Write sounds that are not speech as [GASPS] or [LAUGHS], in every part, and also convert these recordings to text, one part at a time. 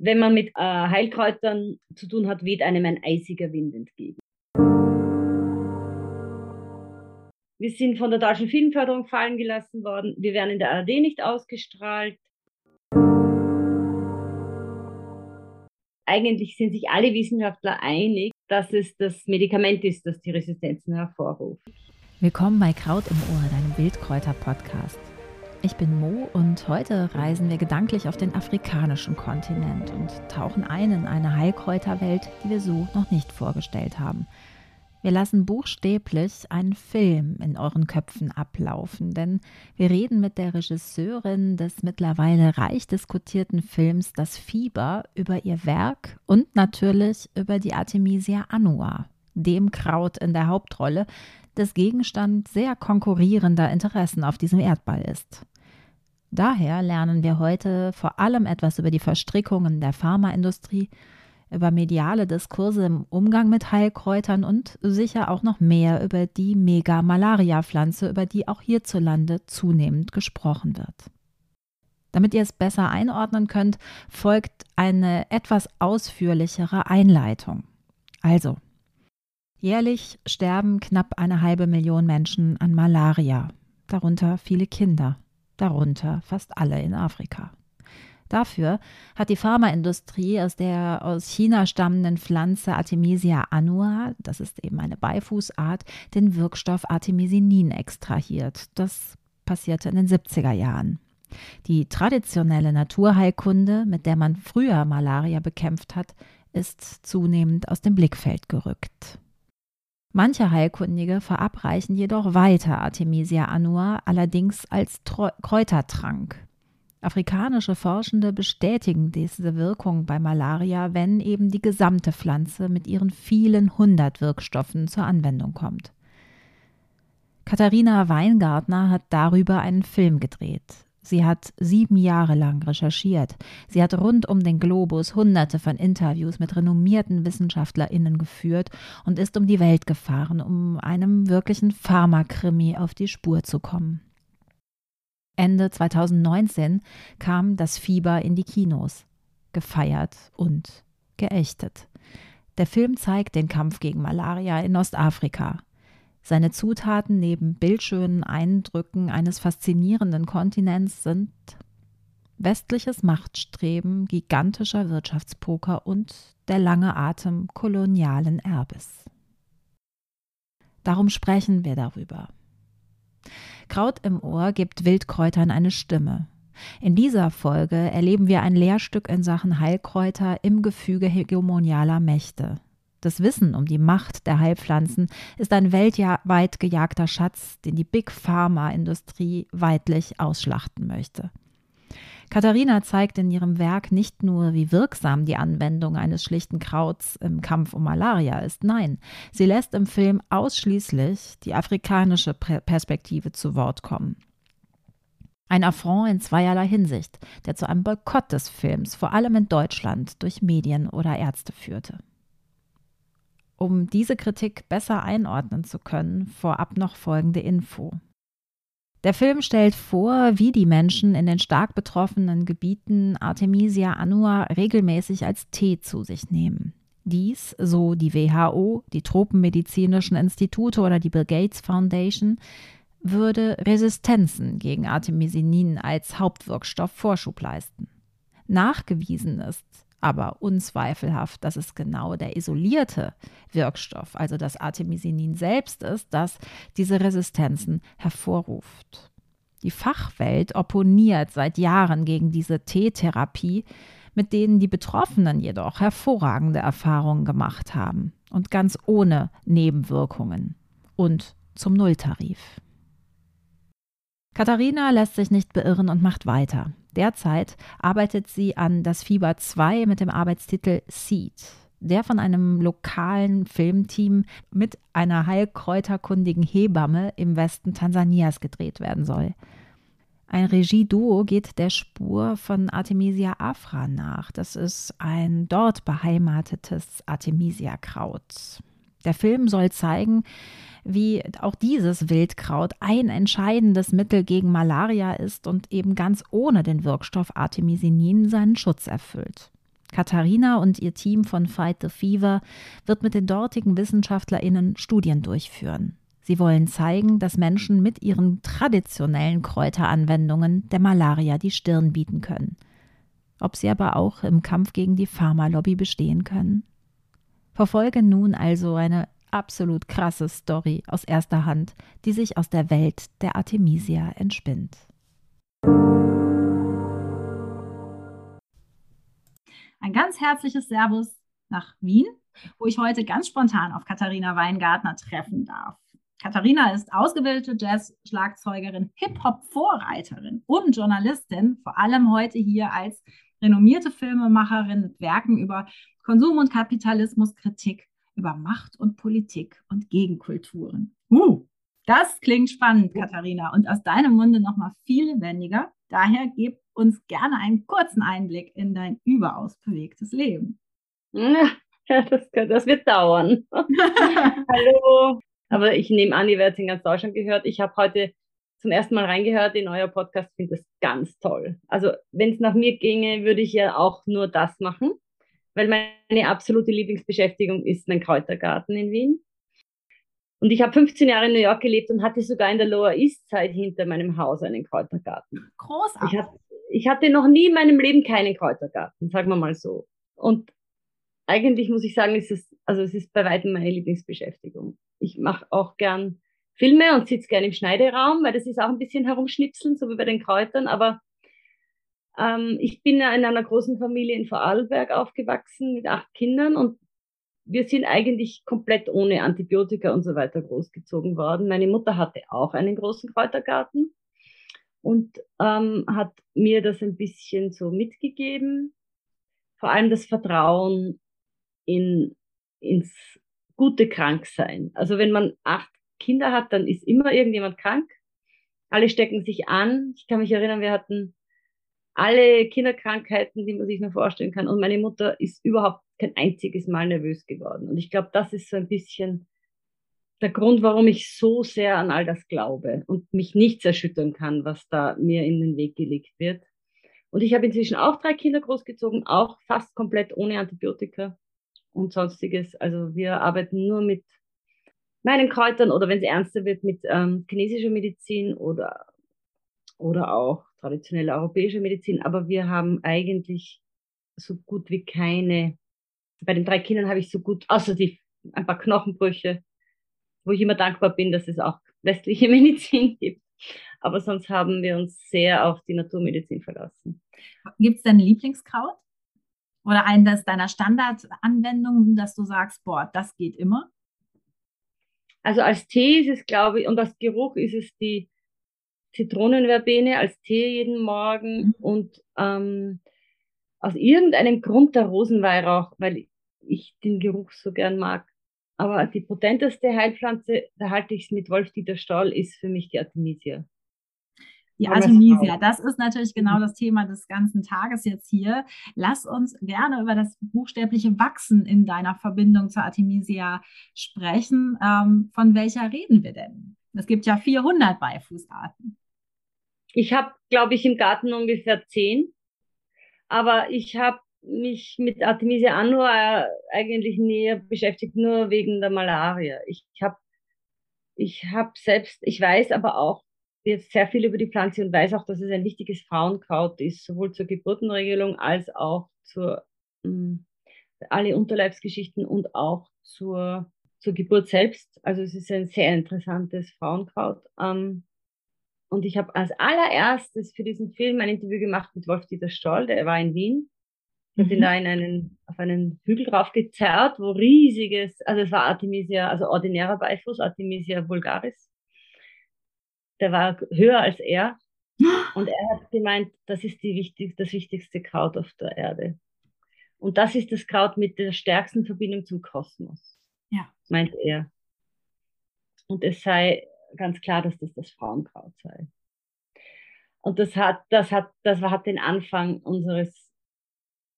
Wenn man mit äh, Heilkräutern zu tun hat, weht einem ein eisiger Wind entgegen. Wir sind von der deutschen Filmförderung fallen gelassen worden. Wir werden in der ARD nicht ausgestrahlt. Eigentlich sind sich alle Wissenschaftler einig, dass es das Medikament ist, das die Resistenzen hervorruft. Willkommen bei Kraut im Ohr, deinem Wildkräuter-Podcast. Ich bin Mo und heute reisen wir gedanklich auf den afrikanischen Kontinent und tauchen ein in eine Heilkräuterwelt, die wir so noch nicht vorgestellt haben. Wir lassen buchstäblich einen Film in euren Köpfen ablaufen, denn wir reden mit der Regisseurin des mittlerweile reich diskutierten Films Das Fieber über ihr Werk und natürlich über die Artemisia annua, dem Kraut in der Hauptrolle, das Gegenstand sehr konkurrierender Interessen auf diesem Erdball ist. Daher lernen wir heute vor allem etwas über die Verstrickungen der Pharmaindustrie über mediale Diskurse im Umgang mit Heilkräutern und sicher auch noch mehr über die Mega-Malaria-Pflanze, über die auch hierzulande zunehmend gesprochen wird. Damit ihr es besser einordnen könnt, folgt eine etwas ausführlichere Einleitung. Also, jährlich sterben knapp eine halbe Million Menschen an Malaria, darunter viele Kinder, darunter fast alle in Afrika. Dafür hat die Pharmaindustrie aus der aus China stammenden Pflanze Artemisia annua, das ist eben eine Beifußart, den Wirkstoff Artemisinin extrahiert. Das passierte in den 70er Jahren. Die traditionelle Naturheilkunde, mit der man früher Malaria bekämpft hat, ist zunehmend aus dem Blickfeld gerückt. Manche Heilkundige verabreichen jedoch weiter Artemisia annua, allerdings als Kräutertrank. Afrikanische Forschende bestätigen diese Wirkung bei Malaria, wenn eben die gesamte Pflanze mit ihren vielen hundert Wirkstoffen zur Anwendung kommt. Katharina Weingartner hat darüber einen Film gedreht. Sie hat sieben Jahre lang recherchiert. Sie hat rund um den Globus hunderte von Interviews mit renommierten WissenschaftlerInnen geführt und ist um die Welt gefahren, um einem wirklichen Pharmakrimi auf die Spur zu kommen. Ende 2019 kam das Fieber in die Kinos, gefeiert und geächtet. Der Film zeigt den Kampf gegen Malaria in Ostafrika. Seine Zutaten neben bildschönen Eindrücken eines faszinierenden Kontinents sind westliches Machtstreben, gigantischer Wirtschaftspoker und der lange Atem kolonialen Erbes. Darum sprechen wir darüber. Kraut im Ohr gibt Wildkräutern eine Stimme. In dieser Folge erleben wir ein Lehrstück in Sachen Heilkräuter im Gefüge hegemonialer Mächte. Das Wissen um die Macht der Heilpflanzen ist ein weltweit gejagter Schatz, den die Big Pharma-Industrie weitlich ausschlachten möchte. Katharina zeigt in ihrem Werk nicht nur, wie wirksam die Anwendung eines schlichten Krauts im Kampf um Malaria ist, nein, sie lässt im Film ausschließlich die afrikanische Perspektive zu Wort kommen. Ein Affront in zweierlei Hinsicht, der zu einem Boykott des Films, vor allem in Deutschland, durch Medien oder Ärzte führte. Um diese Kritik besser einordnen zu können, vorab noch folgende Info. Der Film stellt vor, wie die Menschen in den stark betroffenen Gebieten Artemisia annua regelmäßig als Tee zu sich nehmen. Dies, so die WHO, die Tropenmedizinischen Institute oder die Bill Gates Foundation, würde Resistenzen gegen Artemisinin als Hauptwirkstoff Vorschub leisten. Nachgewiesen ist aber unzweifelhaft, dass es genau der isolierte Wirkstoff, also das Artemisinin selbst ist, das diese Resistenzen hervorruft. Die Fachwelt opponiert seit Jahren gegen diese T-Therapie, mit denen die Betroffenen jedoch hervorragende Erfahrungen gemacht haben und ganz ohne Nebenwirkungen und zum Nulltarif. Katharina lässt sich nicht beirren und macht weiter. Derzeit arbeitet sie an Das Fieber 2 mit dem Arbeitstitel Seed, der von einem lokalen Filmteam mit einer heilkräuterkundigen Hebamme im Westen Tansanias gedreht werden soll. Ein Regieduo geht der Spur von Artemisia afra nach. Das ist ein dort beheimatetes Artemisia-Kraut. Der Film soll zeigen, wie auch dieses Wildkraut ein entscheidendes Mittel gegen Malaria ist und eben ganz ohne den Wirkstoff Artemisinin seinen Schutz erfüllt. Katharina und ihr Team von Fight the Fever wird mit den dortigen WissenschaftlerInnen Studien durchführen. Sie wollen zeigen, dass Menschen mit ihren traditionellen Kräuteranwendungen der Malaria die Stirn bieten können. Ob sie aber auch im Kampf gegen die Pharmalobby bestehen können? Verfolge nun also eine absolut krasse Story aus erster Hand, die sich aus der Welt der Artemisia entspinnt. Ein ganz herzliches Servus nach Wien, wo ich heute ganz spontan auf Katharina Weingartner treffen darf. Katharina ist ausgebildete Jazz-Schlagzeugerin, Hip-Hop-Vorreiterin und Journalistin, vor allem heute hier als renommierte Filmemacherin mit Werken über Konsum und Kapitalismus, Kritik, über Macht und Politik und Gegenkulturen. Uh, das klingt spannend, Katharina, und aus deinem Munde nochmal viel lebendiger. Daher gib uns gerne einen kurzen Einblick in dein überaus bewegtes Leben. Ja, das, das wird dauern. [LAUGHS] Hallo. Aber ich nehme an, ihr werdet in ganz Deutschland gehört. Ich habe heute zum ersten Mal reingehört in euer Podcast, finde das ganz toll. Also wenn es nach mir ginge, würde ich ja auch nur das machen, weil meine absolute Lieblingsbeschäftigung ist mein Kräutergarten in Wien. Und ich habe 15 Jahre in New York gelebt und hatte sogar in der Lower East Side hinter meinem Haus einen Kräutergarten. Großartig. Ich, hab, ich hatte noch nie in meinem Leben keinen Kräutergarten, sagen wir mal so. Und eigentlich muss ich sagen, ist es, also es ist bei weitem meine Lieblingsbeschäftigung. Ich mache auch gern Filme und sitze gern im Schneideraum, weil das ist auch ein bisschen herumschnipseln, so wie bei den Kräutern. Aber ähm, ich bin ja in einer großen Familie in Vorarlberg aufgewachsen mit acht Kindern und wir sind eigentlich komplett ohne Antibiotika und so weiter großgezogen worden. Meine Mutter hatte auch einen großen Kräutergarten und ähm, hat mir das ein bisschen so mitgegeben. Vor allem das Vertrauen in, ins gute Kranksein. Also wenn man acht Kinder hat, dann ist immer irgendjemand krank. Alle stecken sich an. Ich kann mich erinnern, wir hatten alle Kinderkrankheiten, die man sich nur vorstellen kann. Und meine Mutter ist überhaupt kein einziges Mal nervös geworden. Und ich glaube, das ist so ein bisschen der Grund, warum ich so sehr an all das glaube und mich nichts erschüttern kann, was da mir in den Weg gelegt wird. Und ich habe inzwischen auch drei Kinder großgezogen, auch fast komplett ohne Antibiotika und sonstiges. Also wir arbeiten nur mit meinen Kräutern oder wenn es ernster wird, mit ähm, chinesischer Medizin oder, oder auch traditioneller europäischer Medizin. Aber wir haben eigentlich so gut wie keine bei den drei Kindern habe ich so gut, außer die ein paar Knochenbrüche, wo ich immer dankbar bin, dass es auch westliche [LAUGHS] Medizin gibt. Aber sonst haben wir uns sehr auf die Naturmedizin verlassen. Gibt es denn Lieblingskraut? Oder eines deiner Standardanwendungen, dass du sagst, boah, das geht immer? Also als Tee ist es, glaube ich, und als Geruch ist es die Zitronenverbene als Tee jeden Morgen mhm. und ähm, aus irgendeinem Grund der Rosenweihrauch, weil ich den Geruch so gern mag. Aber die potenteste Heilpflanze, da halte ich es mit Wolf-Dieter Stahl, ist für mich die Artemisia. Die Artemisia, das ist natürlich genau mhm. das Thema des ganzen Tages jetzt hier. Lass uns gerne über das buchstäbliche Wachsen in deiner Verbindung zur Artemisia sprechen. Ähm, von welcher reden wir denn? Es gibt ja 400 Beifußarten. Ich habe, glaube ich, im Garten ungefähr zehn. Aber ich habe mich mit Artemisia annua eigentlich näher beschäftigt, nur wegen der Malaria. Ich habe ich hab selbst, ich weiß aber auch jetzt sehr viel über die Pflanze und weiß auch, dass es ein wichtiges Frauenkraut ist, sowohl zur Geburtenregelung als auch zur mh, hm, alle Unterleibsgeschichten und auch zur, zur Geburt selbst. Also es ist ein sehr interessantes Frauenkraut. Ähm, und ich habe als allererstes für diesen Film ein Interview gemacht mit Wolf-Dieter Stoll, der war in Wien. Ich habe ihn da in einen, auf einen Hügel drauf gezerrt, wo riesiges, also es war Artemisia, also ordinärer Beifuß, Artemisia vulgaris. Der war höher als er. [GASPS] Und er hat gemeint, das ist die wichtig, das wichtigste Kraut auf der Erde. Und das ist das Kraut mit der stärksten Verbindung zum Kosmos. Ja. Meint er. Und es sei ganz klar, dass das das Frauenkraut sei. Und das hat, das hat, das hat den Anfang unseres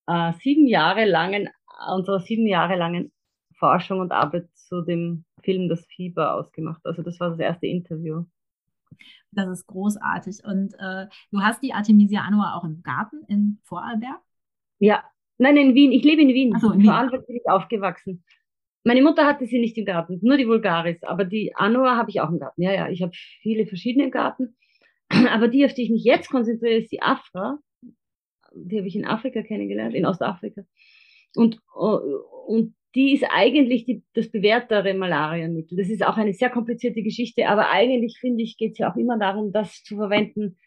äh, sieben Jahre langen, unserer sieben Jahre langen Forschung und Arbeit zu dem Film Das Fieber ausgemacht. Also das war das erste Interview. Das ist großartig. Und äh, du hast die Artemisia annua auch im Garten in Vorarlberg? Ja, Nein, in Wien. Ich lebe in Wien. So, in Vor Wien. allem bin ich aufgewachsen. Meine Mutter hatte sie nicht im Garten, nur die Vulgaris. Aber die Anua habe ich auch im Garten. Ja, ja, ich habe viele verschiedene im Garten. [CLEARS THROAT] Aber die, auf die ich mich jetzt konzentriere, ist die Afra. Die habe ich in Afrika kennengelernt, in Ostafrika. Und, und die ist eigentlich die, das bewährtere Malariamittel. Das ist auch eine sehr komplizierte Geschichte, aber eigentlich finde ich, geht es ja auch immer darum, das zu verwenden,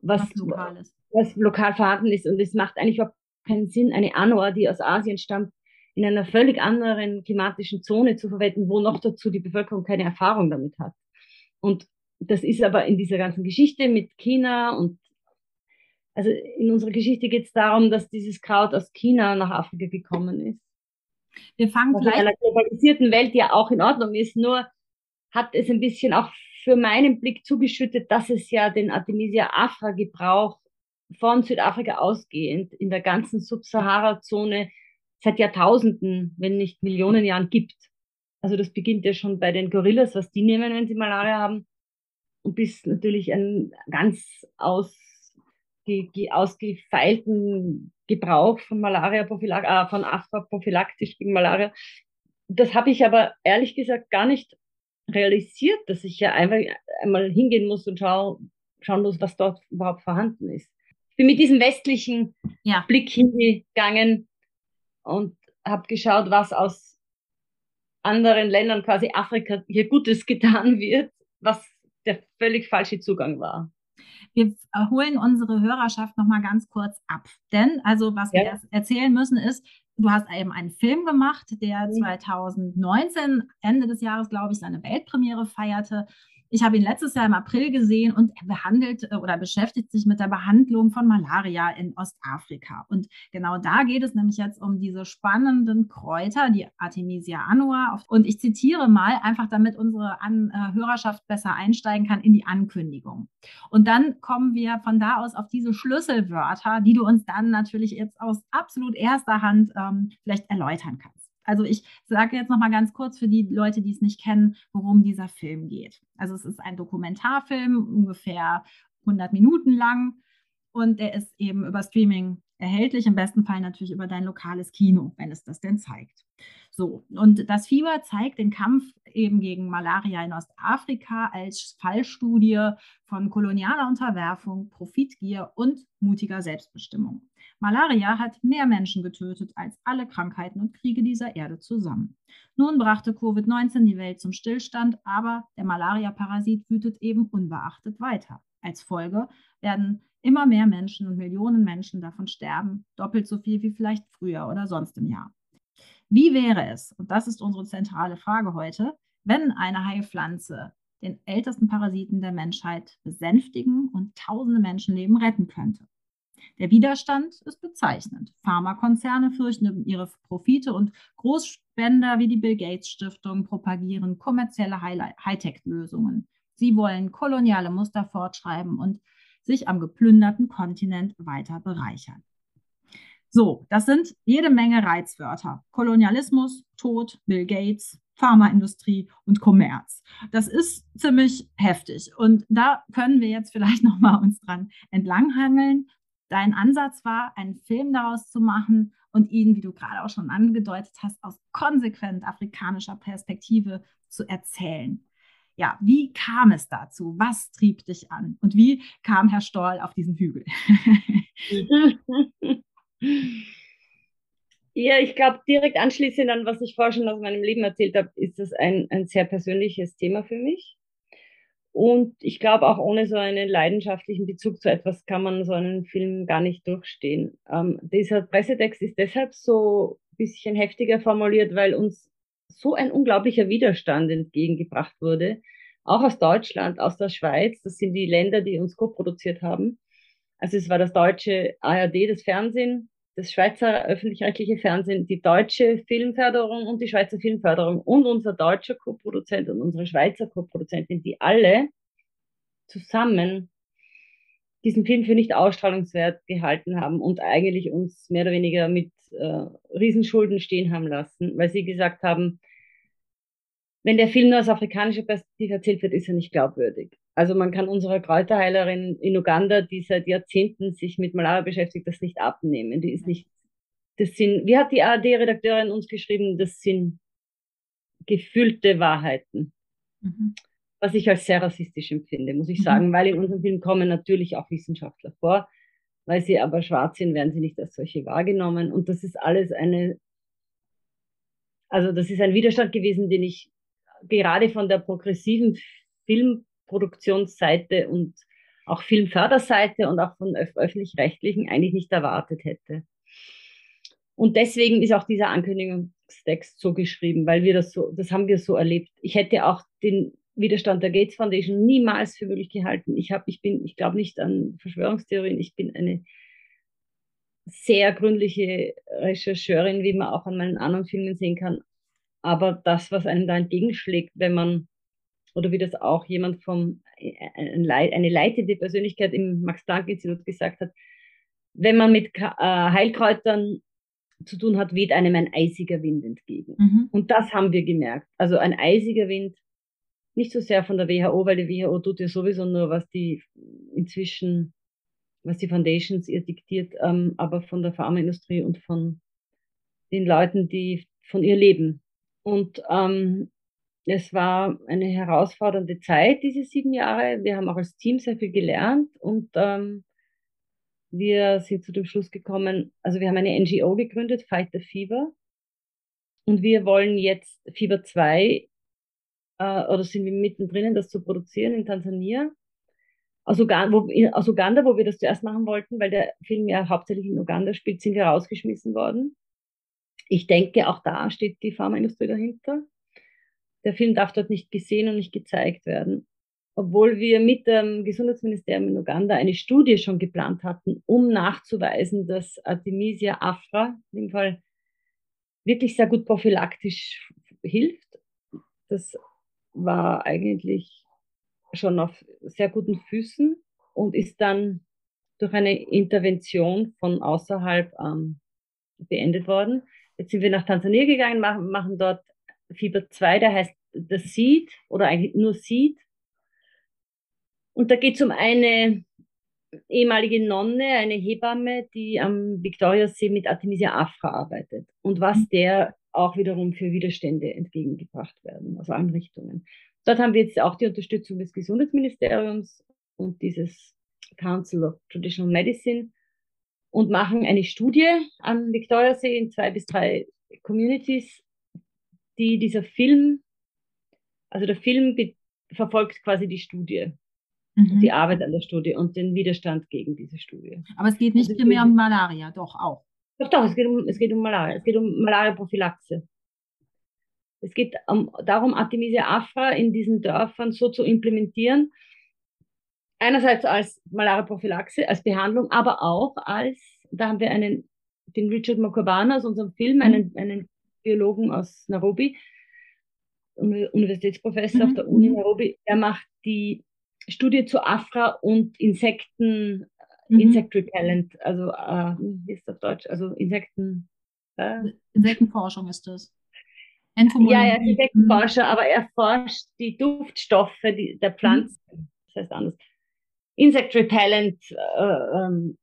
was, Was lokal ist. was lokal vorhanden ist. Und es macht eigentlich überhaupt keinen Sinn, eine Anor, die aus Asien stammt, in einer völlig anderen klimatischen Zone zu verwenden, wo noch dazu die Bevölkerung keine Erfahrung damit hat. Und das ist aber in dieser ganzen Geschichte mit China und also in unserer Geschichte geht es darum, dass dieses Kraut aus China nach Afrika gekommen ist. Wir fangen Was in vielleicht. einer globalisierten Welt ja auch in Ordnung ist, nur hat es ein bisschen auch für meinen Blick zugeschüttet, dass es ja den Artemisia afra Gebrauch von Südafrika ausgehend in der ganzen Subsahara-Zone seit Jahrtausenden, wenn nicht Millionen Jahren gibt. Also das beginnt ja schon bei den Gorillas, was die nehmen, wenn sie Malaria haben, und bis natürlich ein ganz aus, ge, ge, ausgefeilten Gebrauch von Malaria äh, von Afra prophylaktisch gegen Malaria. Das habe ich aber ehrlich gesagt gar nicht realisiert, dass ich ja einfach einmal hingehen muss und schau, schauen muss, was dort überhaupt vorhanden ist. Ich bin mit diesem westlichen Ja. Blick hingegangen und habe geschaut, was aus anderen Ländern, quasi Afrika, hier Gutes getan [LAUGHS] wird, was der völlig falsche Zugang war. Wir holen unsere Hörerschaft noch mal ganz kurz ab. Denn, also, was Ja. wir erzählen müssen, ist, du hast eben einen Film gemacht, der Mhm. 2019, Ende des Jahres, glaube ich, seine Weltpremiere feierte. Ich habe ihn letztes Jahr im April gesehen und er behandelt äh, oder beschäftigt sich mit der Behandlung von Malaria in Ostafrika. Und genau da geht es nämlich jetzt um diese spannenden Kräuter, die Artemisia annua. Und ich zitiere mal, einfach damit unsere An äh, Hörerschaft besser einsteigen kann in die Ankündigung. Und dann kommen wir von da aus auf diese Schlüsselwörter, die du uns dann natürlich jetzt aus absolut erster Hand ähm, vielleicht erläutern kannst. Also ich sage jetzt noch mal ganz kurz für die Leute, die es nicht kennen, worum dieser Film geht. Also es ist ein Dokumentarfilm, ungefähr 100 Minuten lang und der ist eben über Streaming erhältlich, im besten Fall natürlich über dein lokales Kino, wenn es das denn zeigt. So, und das Fieber zeigt den Kampf eben gegen Malaria in Ostafrika als Fallstudie von kolonialer Unterwerfung, Profitgier und mutiger Selbstbestimmung. Malaria hat mehr Menschen getötet als alle Krankheiten und Kriege dieser Erde zusammen. Nun brachte Covid-19 die Welt zum Stillstand, aber der Malaria-Parasit wütet eben unbeachtet weiter. Als Folge werden immer mehr Menschen und Millionen Menschen davon sterben, doppelt so viel wie vielleicht früher oder sonst im Jahr. Wie wäre es, und das ist unsere zentrale Frage heute, wenn eine Heilpflanze den ältesten Parasiten der Menschheit besänftigen und tausende Menschenleben retten könnte? Der Widerstand ist bezeichnend. Pharmakonzerne fürchten ihre Profite und Großspender wie die Bill Gates Stiftung propagieren kommerzielle Hightech-Lösungen. Sie wollen koloniale Muster fortschreiben und sich am geplünderten Kontinent weiter bereichern. So, das sind jede Menge Reizwörter. Kolonialismus, Tod, Bill Gates, Pharmaindustrie und Kommerz. Das ist ziemlich heftig. Und da können wir jetzt vielleicht [LAUGHS] nochmal uns dran entlanghangeln. Dein Ansatz war, einen Film daraus zu machen und ihn, wie du gerade auch schon angedeutet hast, aus konsequent afrikanischer Perspektive zu erzählen. Ja, wie kam es dazu? Was trieb dich an? Und wie kam Herr Stoll auf diesen Hügel? [LAUGHS] ja, ich glaube, direkt anschließend an, was ich vorher schon aus meinem Leben erzählt habe, ist das ein, ein sehr persönliches Thema für mich. Und ich glaube, auch ohne so einen leidenschaftlichen Bezug zu etwas kann man so einen Film gar nicht durchstehen. Ähm, dieser Pressetext ist deshalb so ein bisschen heftiger formuliert, weil uns so ein unglaublicher Widerstand entgegengebracht wurde, auch aus Deutschland, aus der Schweiz. Das sind die Länder, die uns co-produziert haben. Also es war das deutsche ARD, das Fernsehen, das Schweizer öffentlich-rechtliche Fernsehen, die deutsche Filmförderung und die Schweizer Filmförderung und unser deutscher Co-Produzent und unsere Schweizer Co-Produzentin, die alle zusammen diesen Film für nicht ausstrahlungswert gehalten haben und eigentlich uns mehr oder weniger mit äh, Riesenschulden stehen haben lassen, weil sie gesagt haben, wenn der Film nur aus afrikanischer Perspektive erzählt wird, ist er nicht glaubwürdig. Also man kann unserer Kräuterheilerin in Uganda, die seit Jahrzehnten sich mit Malaria beschäftigt, das nicht abnehmen. Die ist nicht das sind, wie hat die ARD-Redakteurin uns geschrieben, das sind gefühlte Wahrheiten. Mhm. Was ich als sehr rassistisch empfinde, muss ich mhm. sagen, weil in unserem Film kommen natürlich auch Wissenschaftler vor. Weil sie aber schwarz sind, werden sie nicht als solche wahrgenommen. Und das ist alles eine, also das ist ein Widerstand gewesen, den ich gerade von der progressiven Filmproduktionsseite und auch Filmförderseite und auch von öffentlich-rechtlichen eigentlich nicht erwartet hätte. Und deswegen ist auch dieser Ankündigungstext so geschrieben, weil wir das so, das haben wir so erlebt. Ich hätte auch den Widerstand der Gates Foundation niemals für möglich gehalten. Ich habe, ich bin, ich glaube nicht an Verschwörungstheorien. Ich bin eine sehr gründliche Rechercheurin, wie man auch an meinen anderen Filmen sehen kann. Aber das, was einem da entgegenschlägt, wenn man, oder wie das auch jemand vom, eine leitende Persönlichkeit im Max-Planck-Institut gesagt hat, wenn man mit äh, Heilkräutern zu tun hat, weht einem ein eisiger Wind entgegen. Mhm. Und das haben wir gemerkt. Also ein eisiger Wind, nicht so sehr von der WHO, weil die WHO tut ja sowieso nur, was die inzwischen, was die Foundations ihr diktiert, ähm, aber von der Pharmaindustrie und von den Leuten, die von ihr leben. Und ähm, es war eine herausfordernde Zeit, diese sieben Jahre. Wir haben auch als Team sehr viel gelernt und ähm, wir sind zu dem Schluss gekommen, also wir haben eine NGO gegründet, Fight the Fever. Und wir wollen jetzt Fieber 2, äh, oder sind wir mittendrin, das zu produzieren in Tansania. Aus Uganda, wo, aus Uganda, wo wir das zuerst machen wollten, weil der Film ja hauptsächlich in Uganda spielt, sind wir rausgeschmissen worden. Ich denke, auch da steht die Pharmaindustrie dahinter. Der Film darf dort nicht gesehen und nicht gezeigt werden obwohl wir mit dem Gesundheitsministerium in Uganda eine Studie schon geplant hatten, um nachzuweisen, dass Artemisia afra in dem Fall wirklich sehr gut prophylaktisch hilft. Das war eigentlich schon auf sehr guten Füßen und ist dann durch eine Intervention von außerhalb ähm, beendet worden. Jetzt sind wir nach Tansania gegangen, machen, machen dort Fieber 2, der heißt das Seed oder eigentlich nur Seed. Und da geht es um eine ehemalige Nonne, eine Hebamme, die am Viktoriasee mit Artemisia afra arbeitet und was mhm. der auch wiederum für Widerstände entgegengebracht werden, also Anrichtungen. Dort haben wir jetzt auch die Unterstützung des Gesundheitsministeriums und dieses Council of Traditional Medicine und machen eine Studie am Viktoriasee in zwei bis drei Communities, die dieser Film, also der Film verfolgt quasi die Studie mhm. die Arbeit an der Studie und den Widerstand gegen diese Studie. Aber es geht nicht also primär um Malaria, doch auch. Doch, doch, es geht um, es geht um Malaria. Es geht um Malaria-Prophylaxe. Es geht um, darum, Artemisia afra in diesen Dörfern so zu implementieren. Einerseits als Malaria-Prophylaxe, als Behandlung, aber auch als, da haben wir einen, den Richard Mokobana aus unserem Film, einen, mhm. einen Biologen aus Nairobi, Universitätsprofessor mhm. auf der Uni Nairobi, der macht die Studie zu Afra und Insekten, mhm. Insect Repellent, also äh, wie ist das auf Deutsch? Also Insekten. Äh? Insektenforschung ist das. Ja, er ist Insektenforscher, aber er forscht die Duftstoffe die, der Pflanzen. Mhm. Das heißt anders. Insect Repellent äh, ähm,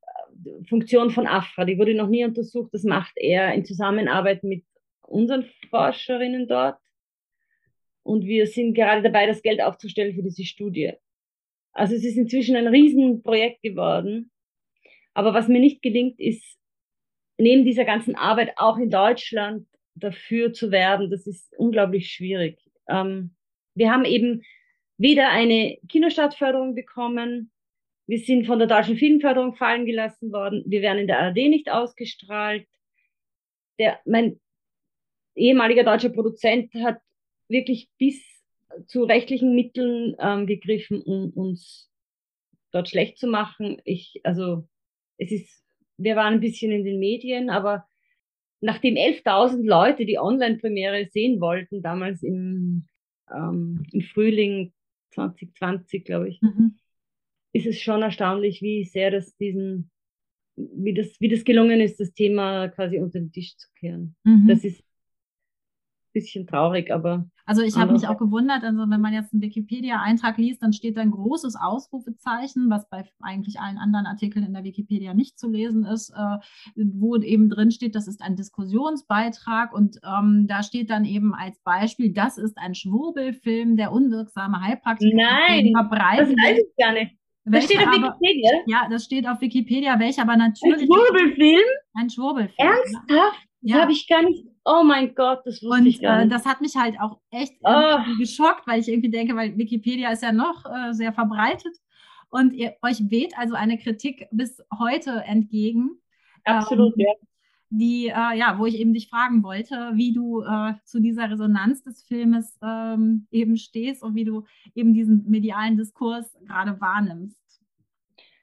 Funktion von Afra, die wurde noch nie untersucht. Das macht er in Zusammenarbeit mit unseren Forscherinnen dort. Und wir sind gerade dabei, das Geld aufzustellen für diese Studie. Also es ist inzwischen ein Riesenprojekt geworden. Aber was mir nicht gelingt, ist, neben dieser ganzen Arbeit auch in Deutschland dafür zu werben. Das ist unglaublich schwierig. Ähm, wir haben eben weder eine Kinostartförderung bekommen, wir sind von der deutschen Filmförderung fallen gelassen worden, wir werden in der ARD nicht ausgestrahlt. Der, mein ehemaliger deutscher Produzent hat wirklich bis zu rechtlichen Mitteln ähm, gegriffen, um uns dort schlecht zu machen. Ich, also, es ist, wir waren ein bisschen in den Medien, aber nachdem 11.000 Leute die Online-Premiere sehen wollten, damals im, ähm, im Frühling 2020, glaube ich, mhm. ist es schon erstaunlich, wie sehr das diesen, wie das, wie das gelungen ist, das Thema quasi unter den Tisch zu kehren. Mhm. Das ist bisschen traurig, aber. Also ich habe mich auch gewundert, also wenn man jetzt einen Wikipedia-Eintrag liest, dann steht da ein großes Ausrufezeichen, was bei eigentlich allen anderen Artikeln in der Wikipedia nicht zu lesen ist, äh, wo eben drin steht, das ist ein Diskussionsbeitrag und ähm, da steht dann eben als Beispiel, das ist ein Schwurbelfilm, der unwirksame Heilpraktiker Nein, verbreitet. Das weiß ich gar nicht. Das steht auf aber, Wikipedia? Ja, das steht auf Wikipedia, welcher aber natürlich. Ein Schwurbelfilm? Ein Schwurbelfilm. Ernsthaft? Ja. Das habe ich gar nicht. Oh mein Gott, das wusste und, ich gar nicht. Und äh, das hat mich halt auch echt oh. geschockt, weil ich irgendwie denke, weil Wikipedia ist ja noch äh, sehr verbreitet und ihr, euch weht also eine Kritik bis heute entgegen. Absolut, ähm, ja. Die, äh, ja, wo ich eben dich fragen wollte, wie du äh, zu dieser Resonanz des Filmes ähm, eben stehst und wie du eben diesen medialen Diskurs gerade wahrnimmst.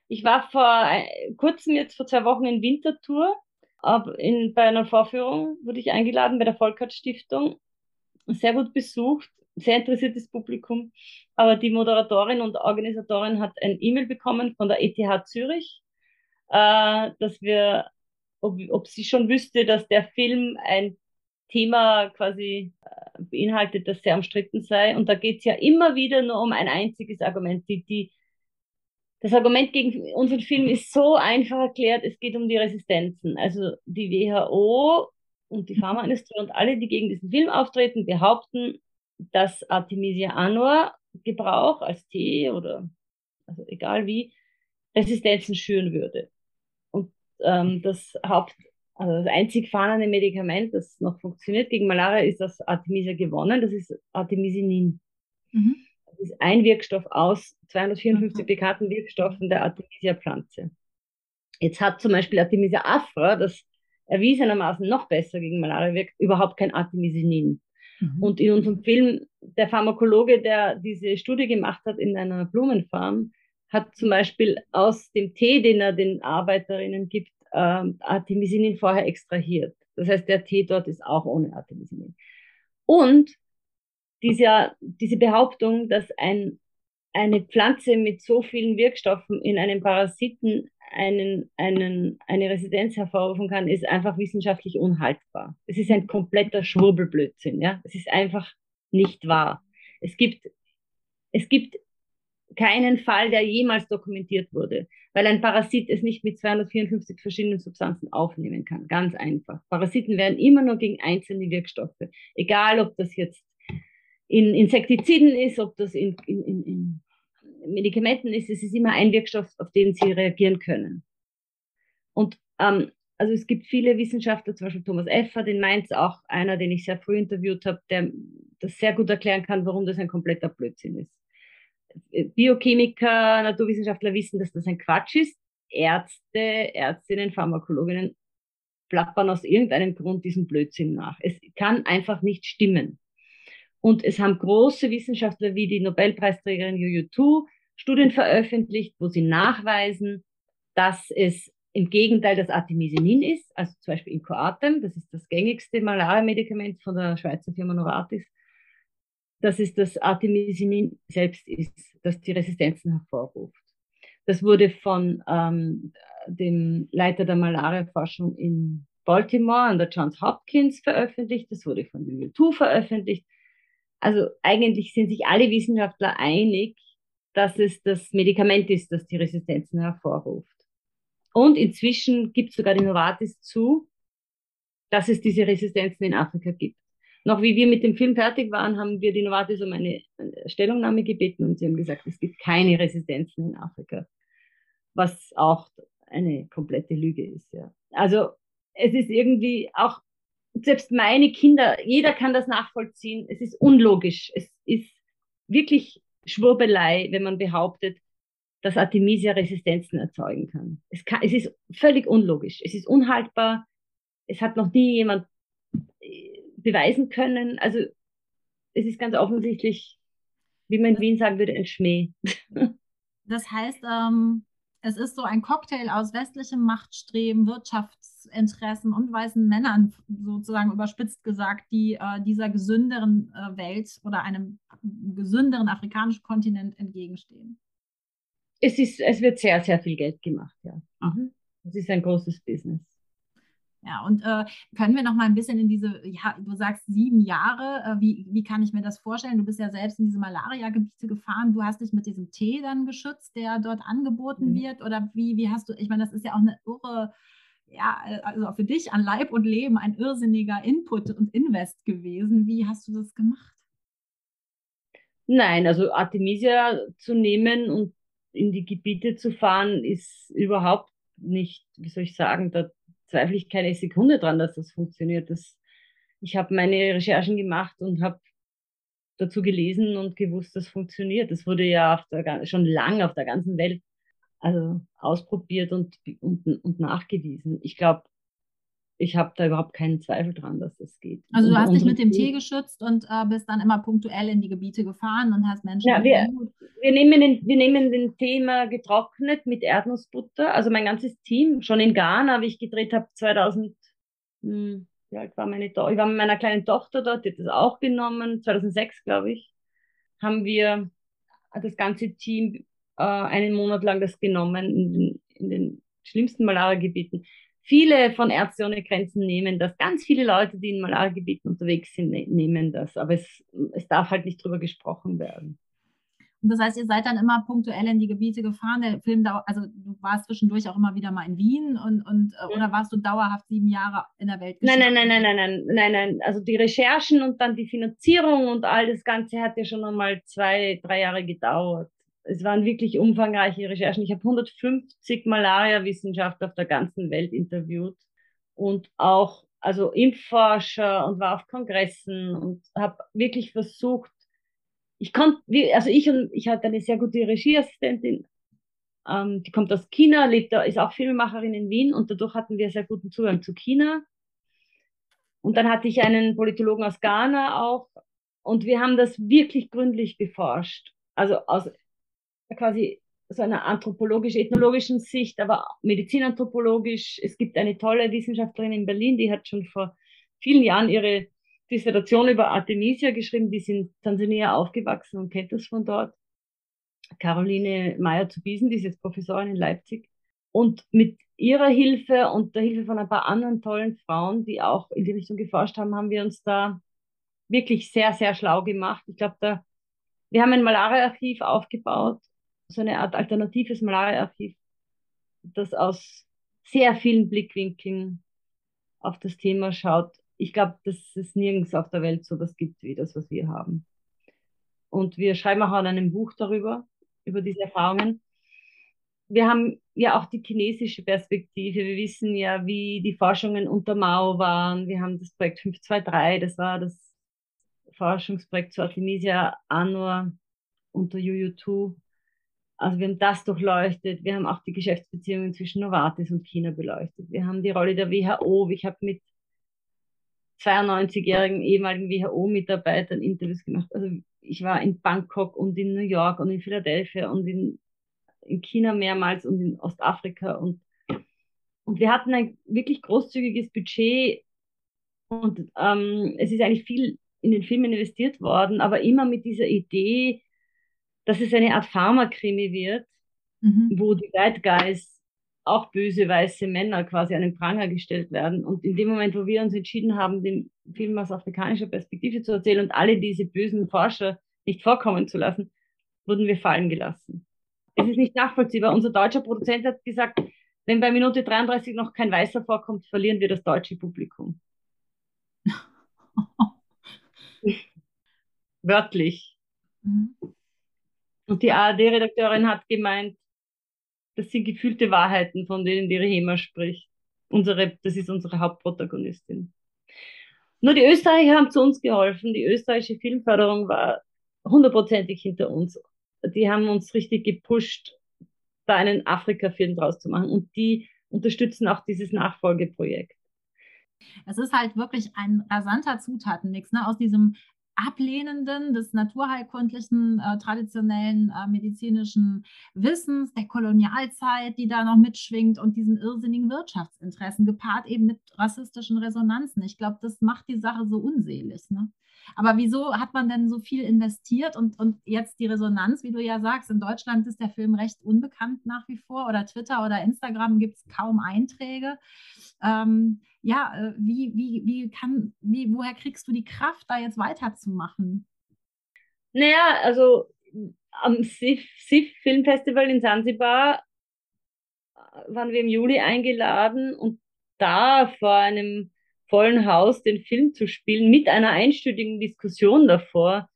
Ich war vor äh, kurzem jetzt vor zwei Wochen in Winterthur in, bei einer Vorführung wurde ich eingeladen bei der Volkert Stiftung. Sehr gut besucht, sehr interessiertes Publikum. Aber die Moderatorin und Organisatorin hat ein E-Mail bekommen von der ETH Zürich, äh, dass wir, ob, ob sie schon wüsste, dass der Film ein Thema quasi äh, beinhaltet, das sehr umstritten sei. Und da geht es ja immer wieder nur um ein einziges Argument. Die, die das Argument gegen unseren Film ist so einfach erklärt, es geht um die Resistenzen. Also die WHO und die Pharmaindustrie und alle, die gegen diesen Film auftreten, behaupten, dass Artemisia annua Gebrauch als Tee oder also egal wie Resistenzen schüren würde. Und ähm, das Haupt, also das einzig vorhandene Medikament, das noch funktioniert gegen Malaria, ist das Artemisia gewonnen, das ist Artemisinin. Mhm ist ein Wirkstoff aus 254 mhm. bekannten Wirkstoffen der Artemisia-Pflanze. Jetzt hat zum Beispiel Artemisia afra, das erwiesenermaßen noch besser gegen Malaria wirkt, überhaupt kein Artemisinin. Mhm. Und in unserem Film, der Pharmakologe, der diese Studie gemacht hat in einer Blumenfarm, hat zum Beispiel aus dem Tee, den er den Arbeiterinnen gibt, äh, Artemisinin vorher extrahiert. Das heißt, der Tee dort ist auch ohne Artemisinin. Und diese, diese Behauptung, dass ein, eine Pflanze mit so vielen Wirkstoffen in einem Parasiten einen, einen, eine Residenz hervorrufen kann, ist einfach wissenschaftlich unhaltbar. Es ist ein kompletter Schwurbelblödsinn. Ja? Es ist einfach nicht wahr. Es gibt, es gibt keinen Fall, der jemals dokumentiert wurde, weil ein Parasit es nicht mit 254 verschiedenen Substanzen aufnehmen kann. Ganz einfach. Parasiten werden immer nur gegen einzelne Wirkstoffe, egal ob das jetzt in Insektiziden ist, ob das in, in, in, Medikamenten ist, es ist immer ein Wirkstoff, auf den sie reagieren können. Und ähm, also es gibt viele Wissenschaftler, zum Beispiel Thomas Effer, den Mainz auch einer, den ich sehr früh interviewt habe, der das sehr gut erklären kann, warum das ein kompletter Blödsinn ist. Biochemiker, Naturwissenschaftler wissen, dass das ein Quatsch ist. Ärzte, Ärztinnen, Pharmakologinnen plappern aus irgendeinem Grund diesen Blödsinn nach. Es kann einfach nicht stimmen. Und es haben große Wissenschaftler wie die Nobelpreisträgerin Yu Tu Studien veröffentlicht, wo sie nachweisen, dass es im Gegenteil das Artemisinin ist, also zum Beispiel in Coartem, das ist das gängigste Malaria-Medikament von der Schweizer Firma Novartis, dass es das Artemisinin selbst ist, das die Resistenzen hervorruft. Das wurde von ähm, dem Leiter der Malaria-Forschung in Baltimore an der Johns Hopkins veröffentlicht, das wurde von Yu veröffentlicht also eigentlich sind sich alle Wissenschaftler einig, dass es das Medikament ist, das die Resistenzen hervorruft. Und inzwischen gibt sogar die Novartis zu, dass es diese Resistenzen in Afrika gibt. Noch wie wir mit dem Film fertig waren, haben wir die Novartis um eine, Stellungnahme gebeten und sie haben gesagt, es gibt keine Resistenzen in Afrika. Was auch eine komplette Lüge ist, ja. Also, es ist irgendwie auch selbst meine Kinder, jeder kann das nachvollziehen. Es ist unlogisch. Es ist wirklich Schwurbelei, wenn man behauptet, dass Artemisia Resistenzen erzeugen kann. Es, kann. es ist völlig unlogisch. Es ist unhaltbar. Es hat noch nie jemand äh, beweisen können. Also es ist ganz offensichtlich, wie man in Wien sagen würde, ein Schmäh. [LAUGHS] Das heißt, ähm, es ist so ein Cocktail aus westlichem Machtstreben, Wirtschaftsinteressen und weißen Männern, sozusagen überspitzt gesagt, die äh, dieser gesünderen äh, Welt oder einem gesünderen afrikanischen Kontinent entgegenstehen. Es, ist, es wird sehr, sehr viel Geld gemacht, ja. Mhm. Es ist ein großes Business. Ja, und äh, können wir noch mal ein bisschen in diese, ja, du sagst sieben Jahre, äh, wie, wie kann ich mir das vorstellen? Du bist ja selbst in diese Malaria-Gebiete gefahren, du hast dich mit diesem Tee dann geschützt, der dort angeboten mhm. wird, oder wie, wie hast du, ich meine, das ist ja auch eine irre, ja, also für dich an Leib und Leben ein irrsinniger Input und Invest gewesen. Wie hast du das gemacht? Nein, also Artemisia zu nehmen und in die Gebiete zu fahren, ist überhaupt nicht, wie soll ich sagen, da zweifle ich keine Sekunde dran, dass das funktioniert. Das, ich habe meine Recherchen gemacht und habe dazu gelesen und gewusst, das funktioniert. Das wurde ja der, schon lange auf der ganzen Welt also ausprobiert und, und, und nachgewiesen. Ich glaube, ich habe da überhaupt keinen Zweifel dran, dass das geht. Also du hast dich mit dem Tee geschützt und äh, bist dann immer punktuell in die Gebiete gefahren und hast Menschen. Ja, wir, wir, nehmen den, wir nehmen den Tee immer getrocknet mit Erdnussbutter. Also mein ganzes Team, schon in Ghana, wie ich gedreht habe, 2000, hm, wie alt war meine Tochter? Ich war mit meiner kleinen Tochter dort, die hat das auch genommen, 2006 glaube ich, haben wir das ganze Team äh, einen Monat lang das genommen in den, in den schlimmsten Malaria-Gebieten viele von Ärzte ohne Grenzen nehmen das. Ganz viele Leute, die in Malariagebieten unterwegs sind, ne-, nehmen das. Aber es, es darf halt nicht drüber gesprochen werden. Und das heißt, ihr seid dann immer punktuell in die Gebiete gefahren. Der Film, also du warst zwischendurch auch immer wieder mal in Wien und, und äh, oder warst du dauerhaft sieben Jahre in der Welt? Nein, nein, nein, nein, nein, nein, nein, nein. Also die Recherchen und dann die Finanzierung und all das Ganze hat ja schon einmal zwei, drei Jahre gedauert es waren wirklich umfangreiche Recherchen. Ich habe 150 Malaria-Wissenschaftler auf der ganzen Welt interviewt und auch also Impfforscher und war auf Kongressen und habe wirklich versucht, ich konnte, also ich und ich hatte eine sehr gute Regieassistentin, ähm, die kommt aus China, lebt da, ist auch Filmemacherin in Wien und dadurch hatten wir sehr guten Zugang zu China. Und dann hatte ich einen Politologen aus Ghana auch und wir haben das wirklich gründlich beforscht. Also aus quasi so einer anthropologisch-ethnologischen Sicht, aber medizinanthropologisch. Es gibt eine tolle Wissenschaftlerin in Berlin, die hat schon vor vielen Jahren ihre Dissertation über Artemisia geschrieben, die ist in Tansania aufgewachsen und kennt das von dort. Caroline Meyer zu Biesen, die ist jetzt Professorin in Leipzig. Und mit ihrer Hilfe und der Hilfe von ein paar anderen tollen Frauen, die auch in die Richtung geforscht haben, haben wir uns da wirklich sehr, sehr schlau gemacht. Ich glaube, da, wir haben ein Malaria-Archiv aufgebaut, so eine Art alternatives Malaria-Archiv, das aus sehr vielen Blickwinkeln auf das Thema schaut. Ich glaube, dass es nirgends auf der Welt so was gibt wie das, was wir haben. Und wir schreiben auch an einem Buch darüber, über diese Erfahrungen. Wir haben ja auch die chinesische Perspektive. Wir wissen ja, wie die Forschungen unter Mao waren. Wir haben das Projekt 523, das war das Forschungsprojekt zu Artemisia Anor unter Yu 2 also wir haben das durchleuchtet. Wir haben auch die Geschäftsbeziehungen zwischen Novartis und China beleuchtet. Wir haben die Rolle der WHO. Ich habe mit 92-jährigen ehemaligen WHO-Mitarbeitern Interviews gemacht. Also ich war in Bangkok und in New York und in Philadelphia und in, in China mehrmals und in Ostafrika und und wir hatten ein wirklich großzügiges Budget und ähm, es ist eigentlich viel in den Film investiert worden, aber immer mit dieser Idee, dass es eine Art Pharmakrimi wird, mhm. wo die Bad Guys auch böse weiße Männer quasi an den Pranger gestellt werden. Und in dem Moment, wo wir uns entschieden haben, den Film aus afrikanischer Perspektive zu erzählen und alle diese bösen Forscher nicht vorkommen zu lassen, wurden wir fallen gelassen. Es ist nicht nachvollziehbar. Unser deutscher Produzent hat gesagt, wenn bei Minute 33 noch kein Weißer vorkommt, verlieren wir das deutsche Publikum. [LAUGHS] Wörtlich. Mhm. Und die ARD-Redakteurin hat gemeint, das sind gefühlte Wahrheiten, von denen die Rehema spricht. Unsere, das ist unsere Hauptprotagonistin. Nur die Österreicher haben zu uns geholfen. Die österreichische Filmförderung war hundertprozentig hinter uns. Die haben uns richtig gepusht, da einen Afrika-Film draus zu machen. Und die unterstützen auch dieses Nachfolgeprojekt. Es ist halt wirklich ein rasanter Zutatenmix, ne? aus diesem Ablehnenden des naturheilkundlichen, äh, traditionellen äh, medizinischen Wissens, der Kolonialzeit, die da noch mitschwingt und diesen irrsinnigen Wirtschaftsinteressen, gepaart eben mit rassistischen Resonanzen. Ich glaube, das macht die Sache so unselig. Ne? Aber wieso hat man denn so viel investiert und, und jetzt die Resonanz, wie du ja sagst, in Deutschland ist der Film recht unbekannt nach wie vor oder Twitter oder Instagram gibt es kaum Einträge. Ähm, ja, äh, wie, wie, wie kann, wie, woher kriegst du die Kraft, da jetzt weiterzumachen? Naja, also am SIF, SIF Filmfestival in Zanzibar äh, waren wir im Juli eingeladen und da vor einem vollen Haus den Film zu spielen mit einer einstündigen Diskussion davor,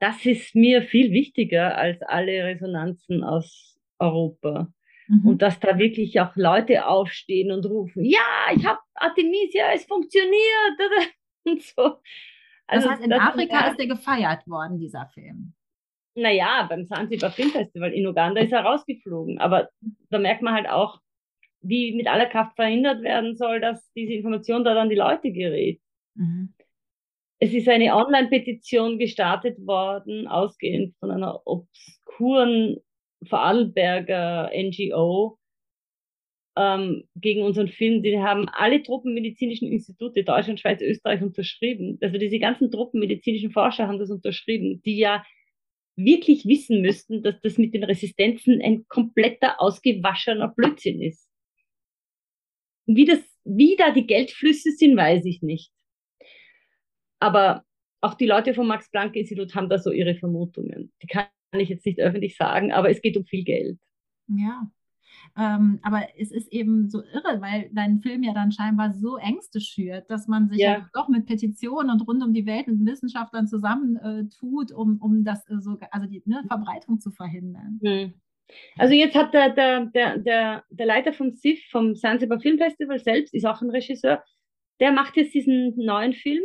das ist mir viel wichtiger als alle Resonanzen aus Europa. Mhm. Und dass da wirklich auch Leute aufstehen und rufen, ja, ich habe Artemisia, es funktioniert. [LAUGHS] Und so. Also, das heißt, in Afrika ist der gefeiert worden, dieser Film. Naja, beim Zanzibar Filmfestival in Uganda ist er rausgeflogen. Aber da merkt man halt auch, wie mit aller Kraft verhindert werden soll, dass diese Information dort an die Leute gerät. Mhm. Es ist eine Online-Petition gestartet worden, ausgehend von einer obskuren Vorarlberger NGO ähm, gegen unseren Film. Die haben alle Truppenmedizinischen Institute Deutschland, Schweiz, Österreich unterschrieben. Also diese ganzen truppenmedizinischen Forscher haben das unterschrieben, die ja wirklich wissen müssten, dass das mit den Resistenzen ein kompletter ausgewaschener Blödsinn ist. Wie, das, wie da die Geldflüsse sind, weiß ich nicht. Aber auch die Leute vom Max-Planck-Institut haben da so ihre Vermutungen. Die kann ich jetzt nicht öffentlich sagen, aber es geht um viel Geld. Ja. Ähm, aber es ist eben so irre, weil dein Film ja dann scheinbar so Ängste schürt, dass man sich ja, doch mit Petitionen und rund um die Welt mit Wissenschaftlern zusammentut, äh, um, um das äh, so, also die ne, Verbreitung zu verhindern. Hm. Also jetzt hat der, der, der, der, der Leiter vom SIF, vom Zanzibar Film Festival selbst, ist auch ein Regisseur, der macht jetzt diesen neuen Film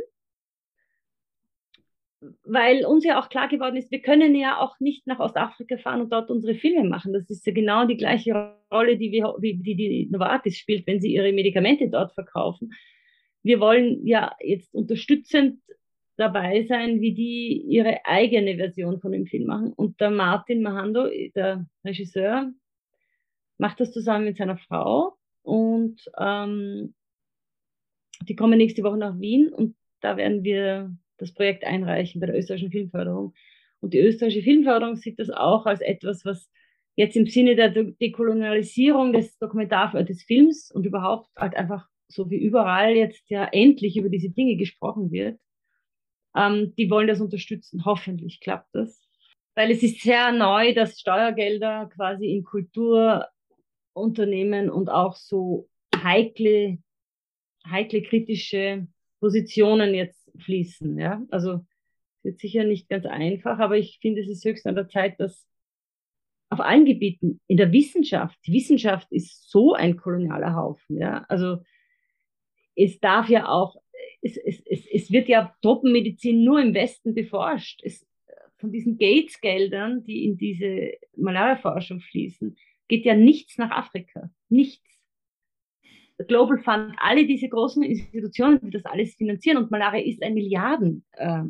weil uns ja auch klar geworden ist, wir können ja auch nicht nach Ostafrika fahren und dort unsere Filme machen. Das ist ja genau die gleiche Rolle, die, wir, die, die Novartis spielt, wenn sie ihre Medikamente dort verkaufen. Wir wollen ja jetzt unterstützend dabei sein, wie die ihre eigene Version von dem Film machen. Und der Martin Mahando, der Regisseur, macht das zusammen mit seiner Frau und ähm, die kommen nächste Woche nach Wien und da werden wir das Projekt einreichen bei der österreichischen Filmförderung. Und die österreichische Filmförderung sieht das auch als etwas, was jetzt im Sinne der Dekolonialisierung des Dokumentar des Films und überhaupt halt einfach so wie überall jetzt ja endlich über diese Dinge gesprochen wird. Ähm, die wollen das unterstützen. Hoffentlich klappt das. Weil es ist sehr neu, dass Steuergelder quasi in Kulturunternehmen und auch so heikle, heikle kritische Positionen jetzt fließen. Ja? Also es wird sicher nicht ganz einfach, aber ich finde, es ist höchst an der Zeit, dass auf allen Gebieten, in der Wissenschaft, die Wissenschaft ist so ein kolonialer Haufen. Ja? Also es darf ja auch, es, es, es, es wird ja Tropenmedizin nur im Westen beforscht. Es, von diesen Gates-Geldern, die in diese Malaria-Forschung fließen, geht ja nichts nach Afrika. Nichts. Global Fund, alle diese großen Institutionen, die das alles finanzieren und Malaria ist ein Milliarden, äh,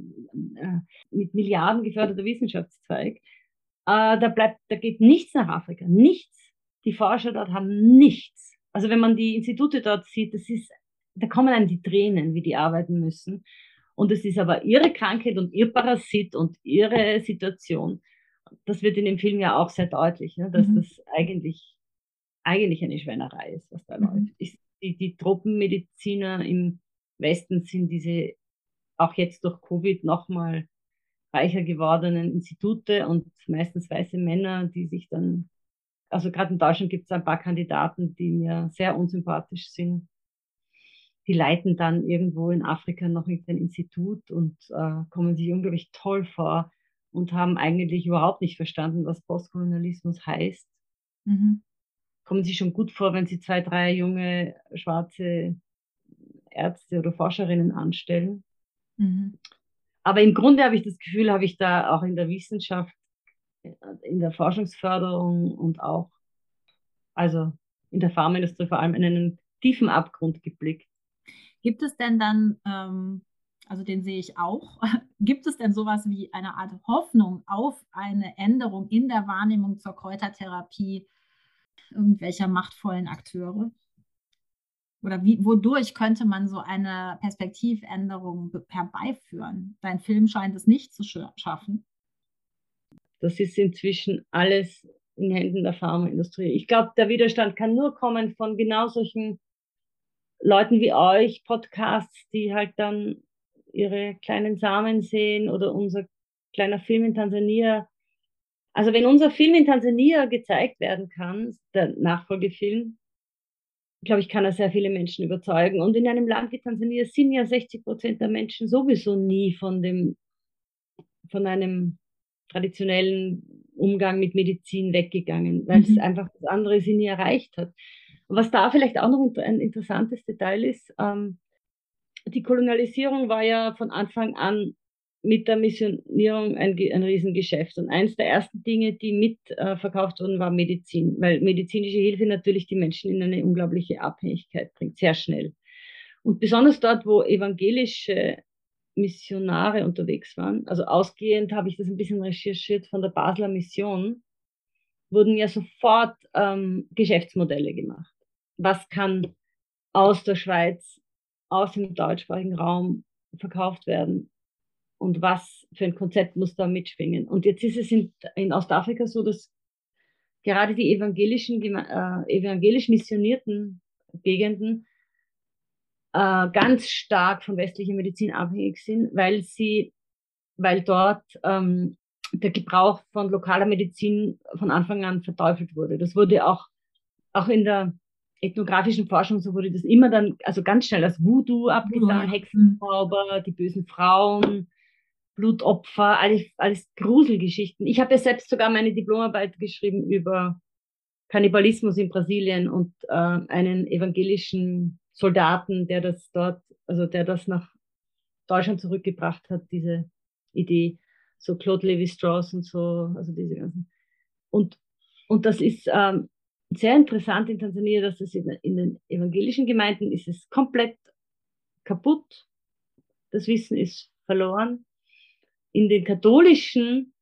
äh, mit Milliarden geförderter Wissenschaftszweig, äh, da bleibt, da geht nichts nach Afrika, nichts. Die Forscher dort haben nichts. Also wenn man die Institute dort sieht, das ist, da kommen einem die Tränen, wie die arbeiten müssen. Und es ist aber ihre Krankheit und ihr Parasit und ihre Situation. Das wird in dem Film ja auch sehr deutlich, ne, dass mhm. das eigentlich eigentlich eine Schweinerei ist, was da mhm. läuft. Ich, die, die Tropenmediziner im Westen sind diese auch jetzt durch Covid nochmal reicher gewordenen Institute und meistens weiße Männer, die sich dann, also gerade in Deutschland gibt es ein paar Kandidaten, die mir sehr unsympathisch sind. Die leiten dann irgendwo in Afrika noch ein Institut und äh, kommen sich unglaublich toll vor und haben eigentlich überhaupt nicht verstanden, was Postkolonialismus heißt. Mhm kommen Sie schon gut vor, wenn Sie zwei, drei junge schwarze Ärzte oder Forscherinnen anstellen. Mhm. Aber im Grunde habe ich das Gefühl, habe ich da auch in der Wissenschaft, in der Forschungsförderung und auch, also in der Pharmaindustrie vor allem, in einen tiefen Abgrund geblickt. Gibt es denn dann, ähm, also den sehe ich auch, [LAUGHS] gibt es denn sowas wie eine Art Hoffnung auf eine Änderung in der Wahrnehmung zur Kräutertherapie irgendwelcher machtvollen Akteure? Oder wie, wodurch könnte man so eine Perspektivänderung herbeiführen? Dein Film scheint es nicht zu schaffen. Das ist inzwischen alles in Händen der Pharmaindustrie. Ich glaube, der Widerstand kann nur kommen von genau solchen Leuten wie euch, Podcasts, die halt dann ihre kleinen Samen sehen oder unser kleiner Film in Tansania. Also wenn unser Film in Tansania gezeigt werden kann, der Nachfolgefilm, glaube ich, kann er sehr viele Menschen überzeugen. Und in einem Land wie Tansania sind ja 60 Prozent der Menschen sowieso nie von dem, von einem traditionellen Umgang mit Medizin weggegangen, weil mhm. es einfach das andere sie nie erreicht hat. Und was da vielleicht auch noch ein interessantes Detail ist, ähm, die Kolonialisierung war ja von Anfang an mit der Missionierung ein, ein Riesengeschäft. Und eines der ersten Dinge, die mitverkauft äh, wurden, war Medizin, weil medizinische Hilfe natürlich die Menschen in eine unglaubliche Abhängigkeit bringt, sehr schnell. Und besonders dort, wo evangelische Missionare unterwegs waren, also ausgehend habe ich das ein bisschen recherchiert von der Basler Mission, wurden ja sofort ähm, Geschäftsmodelle gemacht. Was kann aus der Schweiz, aus dem deutschsprachigen Raum verkauft werden? Und was für ein Konzept muss da mitschwingen. Und jetzt ist es in, in Ostafrika so, dass gerade die evangelischen, äh, evangelisch missionierten Gegenden äh, ganz stark von westlicher Medizin abhängig sind, weil sie, weil dort ähm, der Gebrauch von lokaler Medizin von Anfang an verteufelt wurde. Das wurde auch, auch in der ethnografischen Forschung, so wurde das immer dann, also ganz schnell als Voodoo abgetan, Hexenzauber, die bösen Frauen, Blutopfer, alles, alles Gruselgeschichten. Ich habe ja selbst sogar meine Diplomarbeit geschrieben über Kannibalismus in Brasilien und äh, einen evangelischen Soldaten, der das dort, also der das nach Deutschland zurückgebracht hat, diese Idee, so Claude Levi-Strauss und so, also diese ganzen. Und, und das ist ähm, sehr interessant in Tansania, dass es in, in den evangelischen Gemeinden ist es komplett kaputt. Das Wissen ist verloren in den katholischen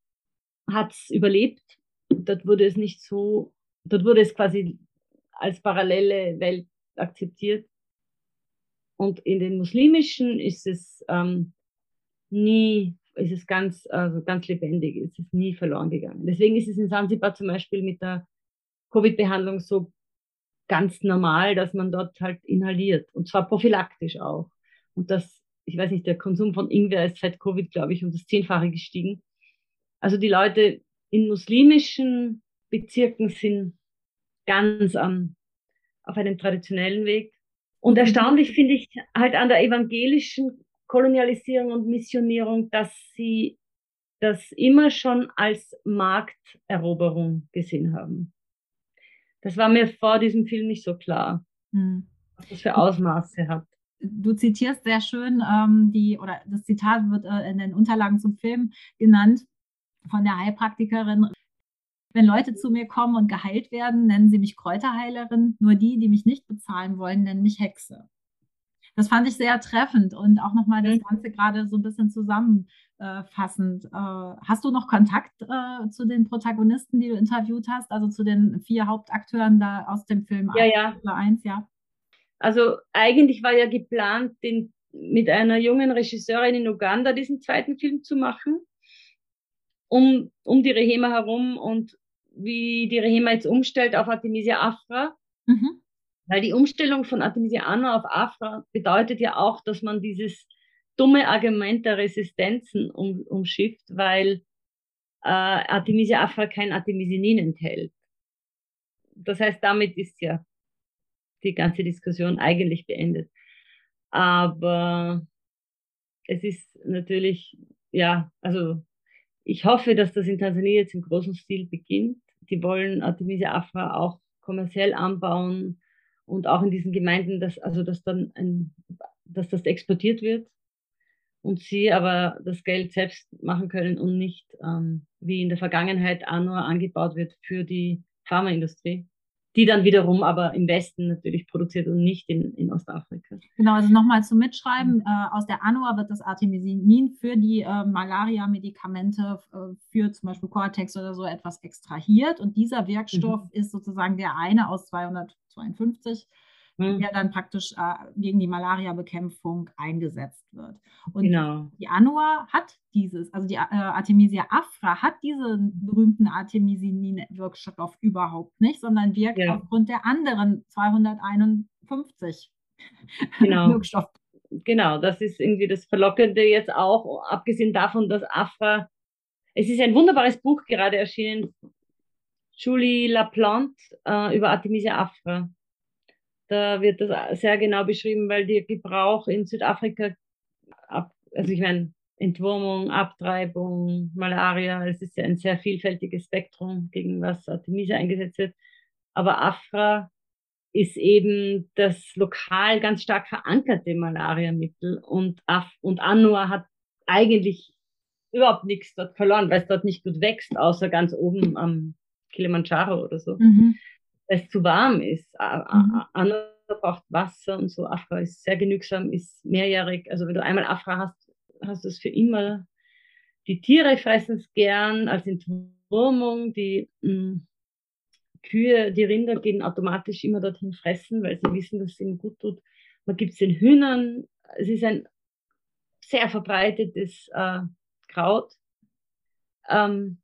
hat es überlebt. Dort wurde es nicht so, dort wurde es quasi als parallele Welt akzeptiert. Und in den muslimischen ist es ähm, nie, ist es ganz, also ganz lebendig, ist es nie verloren gegangen. Deswegen ist es in Sansibar zum Beispiel mit der Covid-Behandlung so ganz normal, dass man dort halt inhaliert. Und zwar prophylaktisch auch. Und das ich weiß nicht, der Konsum von Ingwer ist seit Covid, glaube ich, um das Zehnfache gestiegen. Also die Leute in muslimischen Bezirken sind ganz am, auf einem traditionellen Weg. Und erstaunlich finde ich halt an der evangelischen Kolonialisierung und Missionierung, dass sie das immer schon als Markteroberung gesehen haben. Das war mir vor diesem Film nicht so klar, hm. was das für Ausmaße hat du zitierst sehr schön ähm, die, oder das Zitat wird äh, in den Unterlagen zum Film genannt von der Heilpraktikerin. Wenn Leute zu mir kommen und geheilt werden, nennen sie mich Kräuterheilerin. Nur die, die mich nicht bezahlen wollen, nennen mich Hexe. Das fand ich sehr treffend und auch nochmal das mhm. Ganze gerade so ein bisschen zusammenfassend. Äh, hast du noch Kontakt äh, zu den Protagonisten, die du interviewt hast, also zu den vier Hauptakteuren da aus dem Film ja, 1, ja. 1, ja? Also eigentlich war ja geplant, den, mit einer jungen Regisseurin in Uganda diesen zweiten Film zu machen, um, um die Rehema herum und wie die Rehema jetzt umstellt auf Artemisia afra. Mhm. Weil die Umstellung von Artemisia annua auf Afra bedeutet ja auch, dass man dieses dumme Argument der Resistenzen um, umschifft, weil äh, Artemisia afra kein Artemisinin enthält. Das heißt, damit ist ja die ganze Diskussion eigentlich beendet. Aber es ist natürlich, ja, also ich hoffe, dass das in Tansania jetzt im großen Stil beginnt. Die wollen Artemisia afra auch kommerziell anbauen und auch in diesen Gemeinden, dass, also dass dann ein, dass das exportiert wird und sie aber das Geld selbst machen können und nicht ähm, wie in der Vergangenheit nur angebaut wird für die Pharmaindustrie die dann wiederum aber im Westen natürlich produziert und nicht in, in Ostafrika. Genau, also nochmal zum Mitschreiben. Äh, aus der ANUA wird das Artemisinin für die äh, Malaria-Medikamente, äh, für zum Beispiel Cortex oder so etwas extrahiert. Und dieser Wirkstoff mhm. ist sozusagen der eine aus 252 mhm. der dann praktisch äh, gegen die Malaria-Bekämpfung eingesetzt wird. Und genau. die Anua hat dieses, also die äh, Artemisia afra hat diesen berühmten Artemisinin-Wirkstoff überhaupt nicht, sondern wirkt ja. aufgrund der anderen 251 genau. Wirkstoff. Genau, das ist irgendwie das Verlockende jetzt auch, abgesehen davon, dass Afra, es ist ein wunderbares Buch gerade erschienen, Julie Laplante äh, über Artemisia afra. Da wird das sehr genau beschrieben, weil der Gebrauch in Südafrika, also ich meine, Entwurmung, Abtreibung, Malaria, es ist ja ein sehr vielfältiges Spektrum, gegen was Artemisia eingesetzt wird. Aber Afra ist eben das lokal ganz stark verankerte Malariamittel und, und Anua hat eigentlich überhaupt nichts dort verloren, weil es dort nicht gut wächst, außer ganz oben am Kilimanjaro oder so. Mhm. Weil es zu warm ist. Mhm. Anua braucht Wasser und so. Afra ist sehr genügsam, ist mehrjährig. Also wenn du einmal Afra hast, hast du es für immer. Die Tiere fressen es gern als Entwurmung. Die mh, hm, Kühe, die Rinder gehen automatisch immer dorthin fressen, weil sie wissen, dass es ihnen gut tut. Man gibt es den Hühnern. Es ist ein sehr verbreitetes äh, Kraut. Ähm,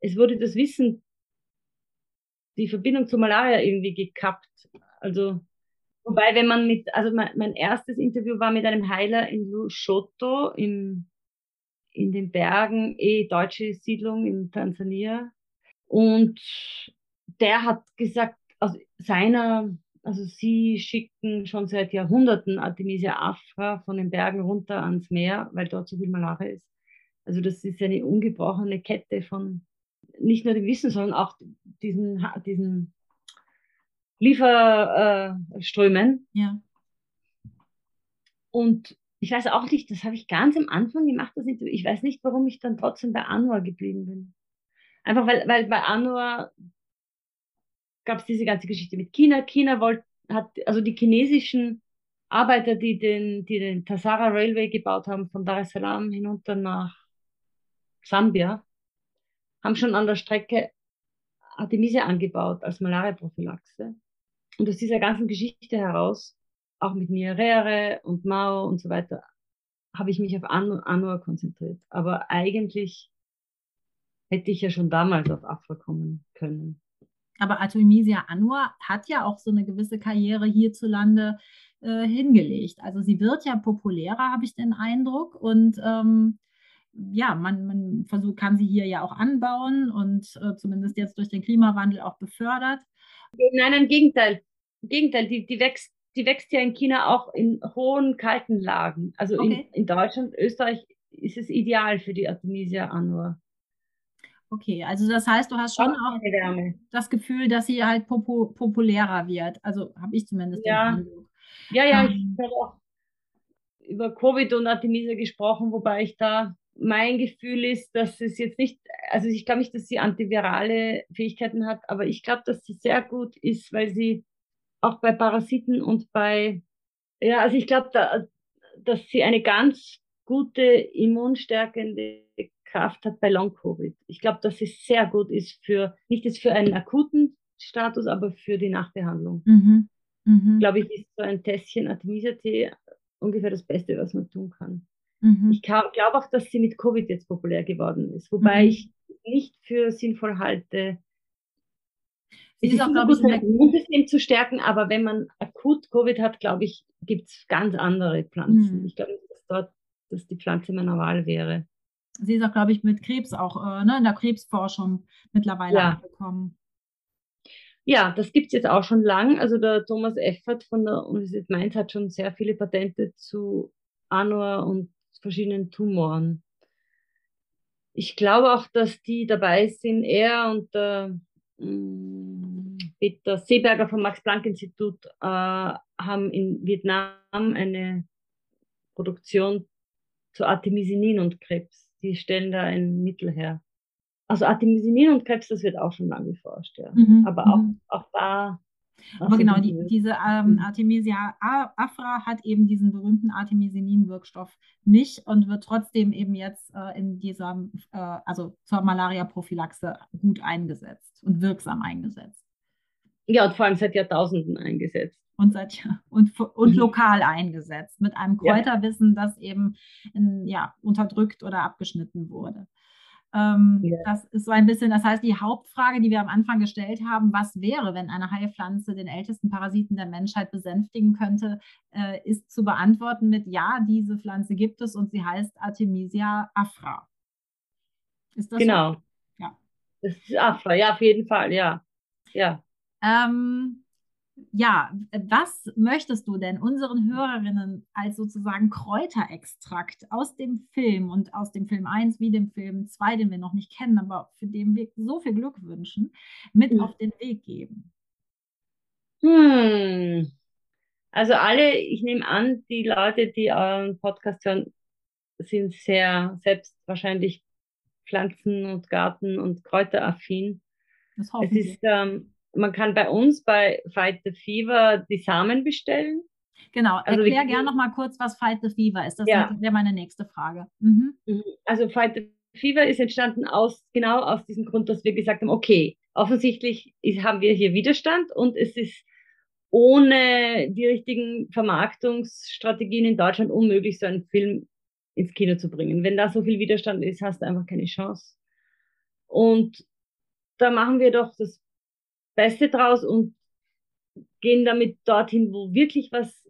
es wurde das Wissen, die Verbindung zur Malaria irgendwie gekappt. Also, wobei, wenn man mit, also mein, mein erstes Interview war mit einem Heiler in Lushoto im, in den Bergen, eh deutsche Siedlung in Tansania. Und der hat gesagt, aus seiner, also sie schicken schon seit Jahrhunderten Artemisia afra von den Bergen runter ans Meer, weil dort so viel Malaria ist. Also das ist eine ungebrochene Kette von nicht nur dem Wissen, sondern auch diesen, diesen Lieferströmen. Äh, ja. Und ich weiß auch nicht, das habe ich ganz am Anfang gemacht, das Interview. Ich weiß nicht, warum ich dann trotzdem bei Anwar geblieben bin. Einfach weil, weil bei Anwar gab es diese ganze Geschichte mit China. China wollte, hat, also die chinesischen Arbeiter, die den, die den Tasara Railway gebaut haben, von Dar es Salaam hinunter nach Sambia, haben schon an der Strecke Artemisia angebaut als Malaria-Prophylaxe. Und aus dieser ganzen Geschichte heraus, auch mit Nyerere und Mao und so weiter, habe ich mich auf Anwar konzentriert. Aber eigentlich hätte ich ja schon damals auf Afra kommen können. Aber Artemisia Anwar hat ja auch so eine gewisse Karriere hierzulande äh, hingelegt. Also sie wird ja populärer, habe ich den Eindruck. Und ähm, ja, man, man versucht, kann sie hier ja auch anbauen und äh, zumindest jetzt durch den Klimawandel auch befördert. Nein, im Gegenteil. Im Gegenteil, die, die wächst die wächst ja in China auch in hohen, kalten Lagen. Also okay. in, in Deutschland, Österreich ist es ideal für die Artemisia annua. Okay, also das heißt, du hast schon auch das Gefühl, dass sie halt popu populärer wird. Also habe ich zumindest ja. den Eindruck. Ja, ja, ich ähm. habe auch über Covid und Artemisia gesprochen, wobei ich da mein Gefühl ist, dass es jetzt nicht, also ich glaube nicht, dass sie antivirale Fähigkeiten hat, aber ich glaube, dass sie sehr gut ist, weil sie auch bei Parasiten und bei, ja, also ich glaube, da, dass sie eine ganz gute immunstärkende Kraft hat bei Long-Covid. Ich glaube, dass es sehr gut ist für, nicht jetzt für einen akuten Status, aber für die Nachbehandlung. Mhm. Mhm. Glaube ich, ist so ein Tässchen Artemisia-Tee ungefähr das Beste, was man tun kann. Mhm. Ich glaube auch, dass sie mit Covid jetzt populär geworden ist, wobei mhm. ich nicht für sinnvoll halte, es ist auch, glaube ich, das Immunsystem zu stärken, aber wenn man akut Covid hat, glaube ich, gibt es ganz andere Pflanzen. Mhm. Ich glaube dass dort dass die Pflanze meiner Wahl wäre sie ist auch, glaube ich, mit Krebs auch äh, ne, in der Krebsforschung mittlerweile ja. angekommen. Ja, das gibt es jetzt auch schon lang. Also der Thomas Effert von der Universität Mainz hat schon sehr viele Patente zu Anor und verschiedenen Tumoren. Ich glaube auch, dass die dabei sind, er und der mm, Peter Seeberger vom Max-Planck-Institut äh, haben in Vietnam eine Produktion zu Artemisinin und Krebs die stellen da ein Mittel her. Also Artemisinin und Krebs, das wird auch schon lange geforscht, ja. Mhm. Aber auch, mhm. auch da. Aber genau, die, diese ähm, mhm. Artemisia afra hat eben diesen berühmten Artemisinin-Wirkstoff nicht und wird trotzdem eben jetzt äh, in dieser, äh, also zur Malaria-Prophylaxe gut eingesetzt und wirksam eingesetzt. Ja, und vor allem seit Jahrtausenden eingesetzt und, seit, und, und mhm. lokal eingesetzt, mit einem Kräuterwissen, das eben in, ja, unterdrückt oder abgeschnitten wurde. Ähm, ja. Das ist so ein bisschen, das heißt, die Hauptfrage, die wir am Anfang gestellt haben, was wäre, wenn eine Heilpflanze den ältesten Parasiten der Menschheit besänftigen könnte, äh, ist zu beantworten mit Ja, diese Pflanze gibt es und sie heißt Artemisia afra. Ist das genau. So? Ja. Das ist Afra, ja, auf jeden Fall, ja. Ja. Ähm, ja, was möchtest du denn unseren Hörerinnen als sozusagen Kräuterextrakt aus dem Film und aus dem Film 1 wie dem Film 2, den wir noch nicht kennen, aber für den wir so viel Glück wünschen, mit mhm. auf den Weg geben? Hm. Also alle, ich nehme an, die Leute, die euren Podcast hören, sind sehr selbst wahrscheinlich Pflanzen- und Garten- und Kräuteraffin. Das hoffe ist, ähm, man kann bei uns bei Fight the Fever die Samen bestellen. Genau, also erklär gerne noch mal kurz, was Fight the Fever ist. Das ja. wäre meine nächste Frage. Mhm. mhm. Also Fight the Fever ist entstanden aus genau aus diesem Grund, dass wir gesagt haben, okay, offensichtlich ist, haben wir hier Widerstand und es ist ohne die richtigen Vermarktungsstrategien in Deutschland unmöglich, so einen Film ins Kino zu bringen. Wenn da so viel Widerstand ist, hast du einfach keine Chance. Und da machen wir doch das Beste draus und gehen damit dorthin, wo wirklich was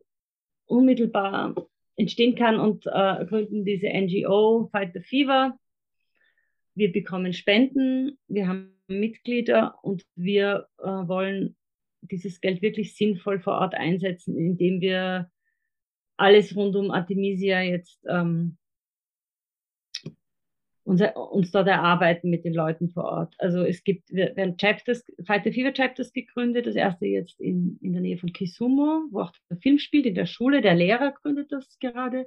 unmittelbar entstehen kann und äh, gründen diese NGO Fight the Fever. Wir bekommen Spenden, wir haben Mitglieder und wir äh, wollen dieses Geld wirklich sinnvoll vor Ort einsetzen, indem wir alles rund um Artemisia jetzt ähm, uns, uns dort erarbeiten mit den Leuten vor Ort. Also es gibt, wir werden Chapters, Fight the Fever Chapters gegründet, das erste jetzt in, in der Nähe von Kisumo, wo auch der Film spielt, in der Schule, der Lehrer gründet das gerade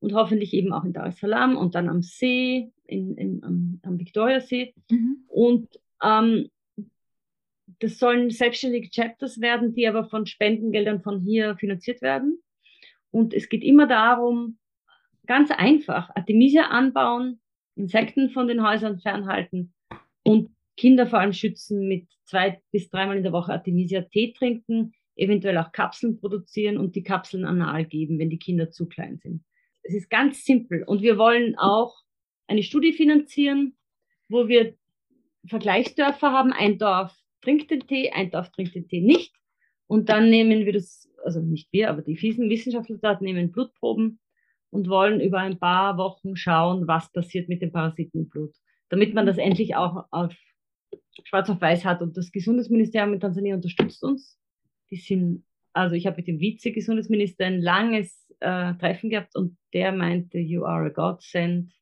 und hoffentlich eben auch in Dar es Salaam und dann am See, in, in, am, am Victoriasee. Mhm. Und ähm, das sollen selbstständige Chapters werden, die aber von Spendengeldern von hier finanziert werden. Und es geht immer darum, ganz einfach, Artemisia anbauen, Insekten von den Häusern fernhalten und Kinder vor allem schützen mit zwei bis dreimal in der Woche Artemisia Tee trinken, eventuell auch Kapseln produzieren und die Kapseln anal geben, wenn die Kinder zu klein sind. Es ist ganz simpel und wir wollen auch eine Studie finanzieren, wo wir Vergleichsdörfer haben. Ein Dorf trinkt den Tee, ein Dorf trinkt den Tee nicht. Und dann nehmen wir das, also nicht wir, aber die fiesen Wissenschaftler dort nehmen Blutproben und wollen über ein paar Wochen schauen, was passiert mit dem Parasiten im Blut, damit man das endlich auch auf schwarz auf weiß hat. Und das Gesundheitsministerium in Tansania unterstützt uns. Die sind, also ich habe mit dem Vize-Gesundheitsminister ein langes äh, Treffen gehabt und der meinte, you are a godsend,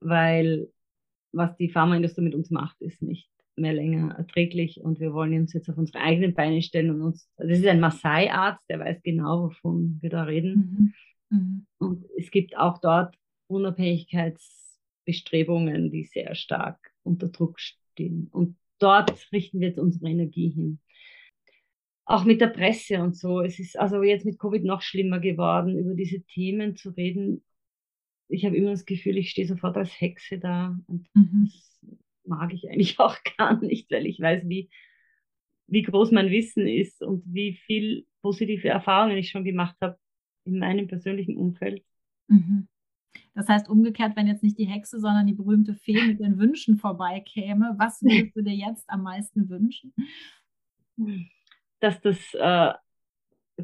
weil was die Pharmaindustrie mit uns macht, ist nicht mehr länger erträglich und wir wollen uns jetzt auf unsere eigenen Beine stellen und uns, also das ist ein Maasai-Arzt, der weiß genau, wovon wir da reden. Mhm. Mhm. Und es gibt auch dort Unabhängigkeitsbestrebungen, die sehr stark unter Druck stehen. Und dort richten wir jetzt unsere Energie hin. Auch mit der Presse und so. Es ist also jetzt mit Covid noch schlimmer geworden, über diese Themen zu reden. Ich habe immer das Gefühl, ich stehe sofort als Hexe da. Und mhm. das mag ich eigentlich [LAUGHS] auch gar nicht, weil ich weiß, wie, wie groß mein Wissen ist und wie viel positive Erfahrungen ich schon gemacht habe in meinem persönlichen Umfeld. Mhm. Das heißt umgekehrt, wenn jetzt nicht die Hexe, sondern die berühmte Fee mit den Wünschen vorbeikäme, was [LAUGHS] würdest du dir jetzt am meisten wünschen? Dass das äh,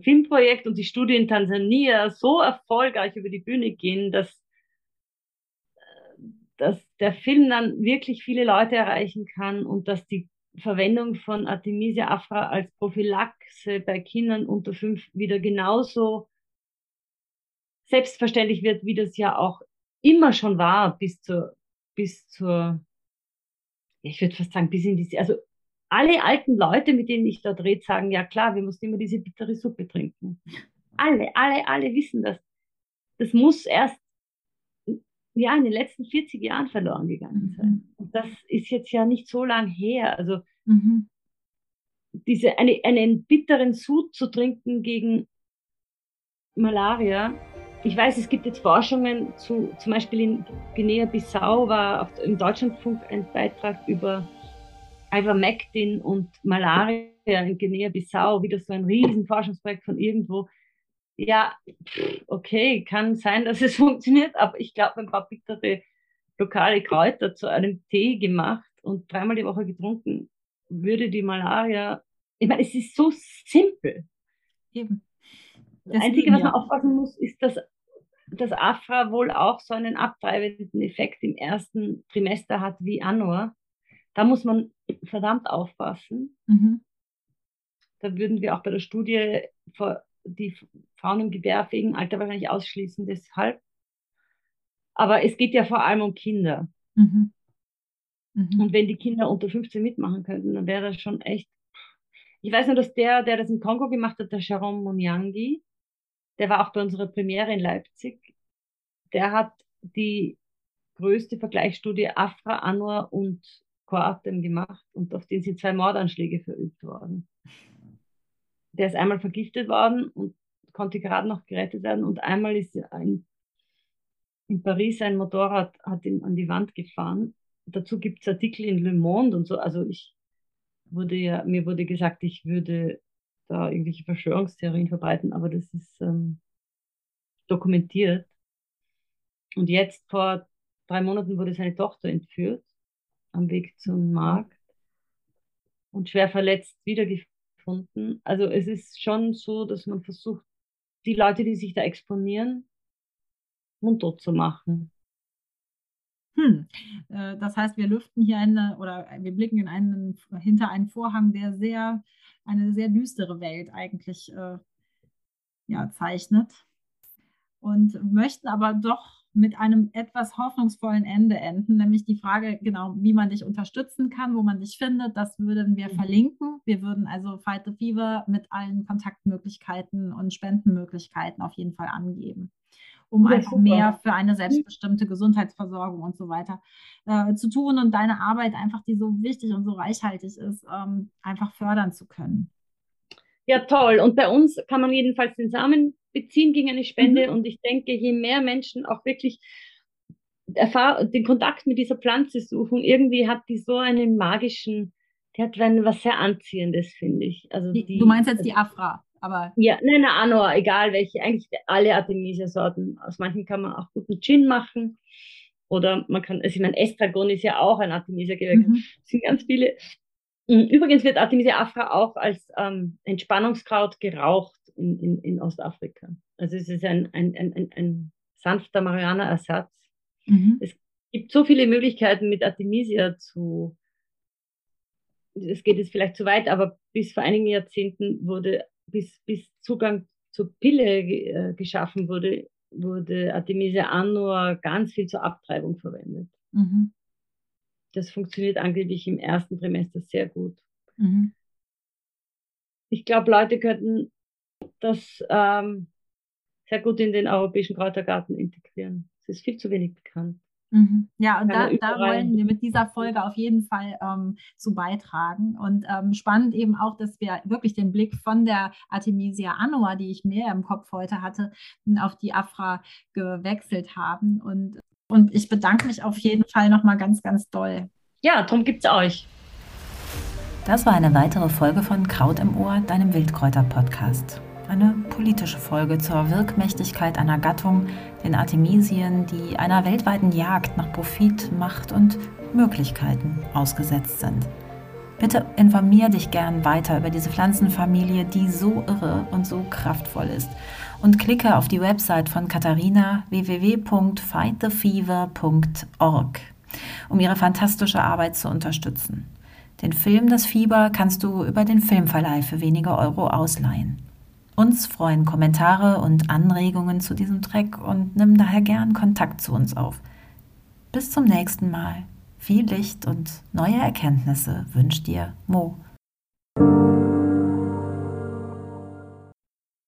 Filmprojekt und die Studie in Tansania so erfolgreich über die Bühne gehen, dass, äh, dass der Film dann wirklich viele Leute erreichen kann und dass die Verwendung von Artemisia afra als Prophylaxe bei Kindern unter fünf wieder genauso selbstverständlich wird, wie das ja auch immer schon war, bis zur, bis zur, ich würde fast sagen, bis in diese, also alle alten Leute, mit denen ich dort rede, sagen, ja klar, wir mussten immer diese bittere Suppe trinken. Alle, alle, alle wissen das. Das muss erst ja, in den letzten 40 Jahren verloren gegangen sein. Mhm. Und das ist jetzt ja nicht so lang her. Also mhm. diese, eine, einen bitteren Sud zu trinken gegen Malaria, ich weiß, es gibt jetzt Forschungen zu, zum Beispiel in Guinea-Bissau war auf, im Deutschlandfunk ein Beitrag über Ivermectin und Malaria in Guinea-Bissau, wieder so ein riesen Forschungsprojekt von irgendwo. Ja, okay, kann sein, dass es [LAUGHS] funktioniert, aber ich glaube, ein paar bittere lokale Kräuter zu einem Tee gemacht und dreimal die Woche getrunken, würde die Malaria, ich meine, es ist so simpel. Eben. Das Einzige, was man aufpassen muss, ist, dass das Afra wohl auch so einen abtreibenden Effekt im ersten Trimester hat wie Anor. Da muss man verdammt aufpassen. Mhm. Da würden wir auch bei der Studie die Frauen im gebärfähigen Alter wahrscheinlich ausschließen deshalb. Aber es geht ja vor allem um Kinder. Mhm. Mhm. Und wenn die Kinder unter 15 mitmachen könnten, dann wäre das schon echt. Ich weiß nur, dass der, der das im Kongo gemacht hat, der Sharon Munyangi, der war auch bei unserer Premiere in Leipzig, der hat die größte Vergleichsstudie Afra, Anwar und Kroatem gemacht und auf den sind zwei Mordanschläge verübt worden. Der ist einmal vergiftet worden und konnte gerade noch gerettet werden und einmal ist ein, in Paris ein Motorrad hat ihn an die Wand gefahren. Dazu gibt es Artikel in Le Monde und so. Also ich wurde ja, mir wurde gesagt, ich würde da irgendwelche Verschwörungstheorien verbreiten, aber das ist ähm, dokumentiert. Und jetzt vor drei Monaten wurde seine Tochter entführt am Weg zum Markt und schwer verletzt wiedergefunden. Also es ist schon so, dass man versucht, die Leute, die sich da exponieren, mundtot zu machen. Hm. Äh, das heißt, wir lüften hier eine oder wir blicken in einen, hinter einen Vorhang, der sehr, eine sehr düstere Welt eigentlich äh, ja, zeichnet. Und möchten aber doch mit einem etwas hoffnungsvollen Ende enden, nämlich die Frage, genau, wie man dich unterstützen kann, wo man dich findet. Das würden wir mhm. verlinken. Wir würden also Fight the Fever mit allen Kontaktmöglichkeiten und Spendenmöglichkeiten auf jeden Fall angeben um ja, einfach super. mehr für eine selbstbestimmte Gesundheitsversorgung und so weiter äh, zu tun und deine Arbeit einfach, die so wichtig und so reichhaltig ist, ähm, einfach fördern zu können. Ja, toll. Und bei uns kann man jedenfalls den Samen beziehen gegen eine Spende. Mhm. Und ich denke, je mehr Menschen auch wirklich den Kontakt mit dieser Pflanze suchen, irgendwie hat die so einen magischen, die hat was sehr Anziehendes, finde ich. Also die, du meinst jetzt die Afra? Aber ja, nein, nein, Anor, egal welche, eigentlich alle Artemisia-Sorten. Aus manchen kann man auch guten Gin machen. Oder man kann, also ich meine, Estragon ist ja auch ein Artemisia-Gewächs. Mhm. Es sind ganz viele. Hm, übrigens wird Artemisia afra auch als ähm, Entspannungskraut geraucht in, in, in Ostafrika. Also es ist ein, ein, ein, ein, ein sanfter Marihuana-Ersatz. Mhm. Es gibt so viele Möglichkeiten mit Artemisia zu, es geht jetzt vielleicht zu weit, aber bis vor einigen Jahrzehnten wurde bis, bis Zugang zur Pille äh, geschaffen wurde, wurde Artemisia annua ganz viel zur Abtreibung verwendet. Mhm. Das funktioniert angeblich im ersten Trimester sehr gut. Mhm. Ich glaube, Leute könnten das ähm, sehr gut in den europäischen Kräutergarten integrieren. Es ist viel zu wenig bekannt. Mhm. Ja, und da, da, wollen wir mit dieser Folge auf jeden Fall ähm, zu beitragen. Und ähm, spannend eben auch, dass wir wirklich den Blick von der Artemisia annua, die ich mehr im Kopf heute hatte, auf die Afra gewechselt haben. Und, und ich bedanke mich auf jeden Fall nochmal ganz, ganz doll. Ja, darum gibt es euch. Das war eine weitere Folge von Kraut im Ohr, deinem Wildkräuter-Podcast eine politische Folge zur Wirkmächtigkeit einer Gattung, den Artemisien, die einer weltweiten Jagd nach Profit, Macht und Möglichkeiten ausgesetzt sind. Bitte informier dich gern weiter über diese Pflanzenfamilie, die so irre und so kraftvoll ist. Und klicke auf die Website von Katharina www.fightthefever.org, um ihre fantastische Arbeit zu unterstützen. Den Film Das Fieber kannst du über den Filmverleih für wenige Euro ausleihen. Uns freuen Kommentare und Anregungen zu diesem Track und nimm daher gern Kontakt zu uns auf. Bis zum nächsten Mal. Viel Licht und neue Erkenntnisse wünscht dir Mo.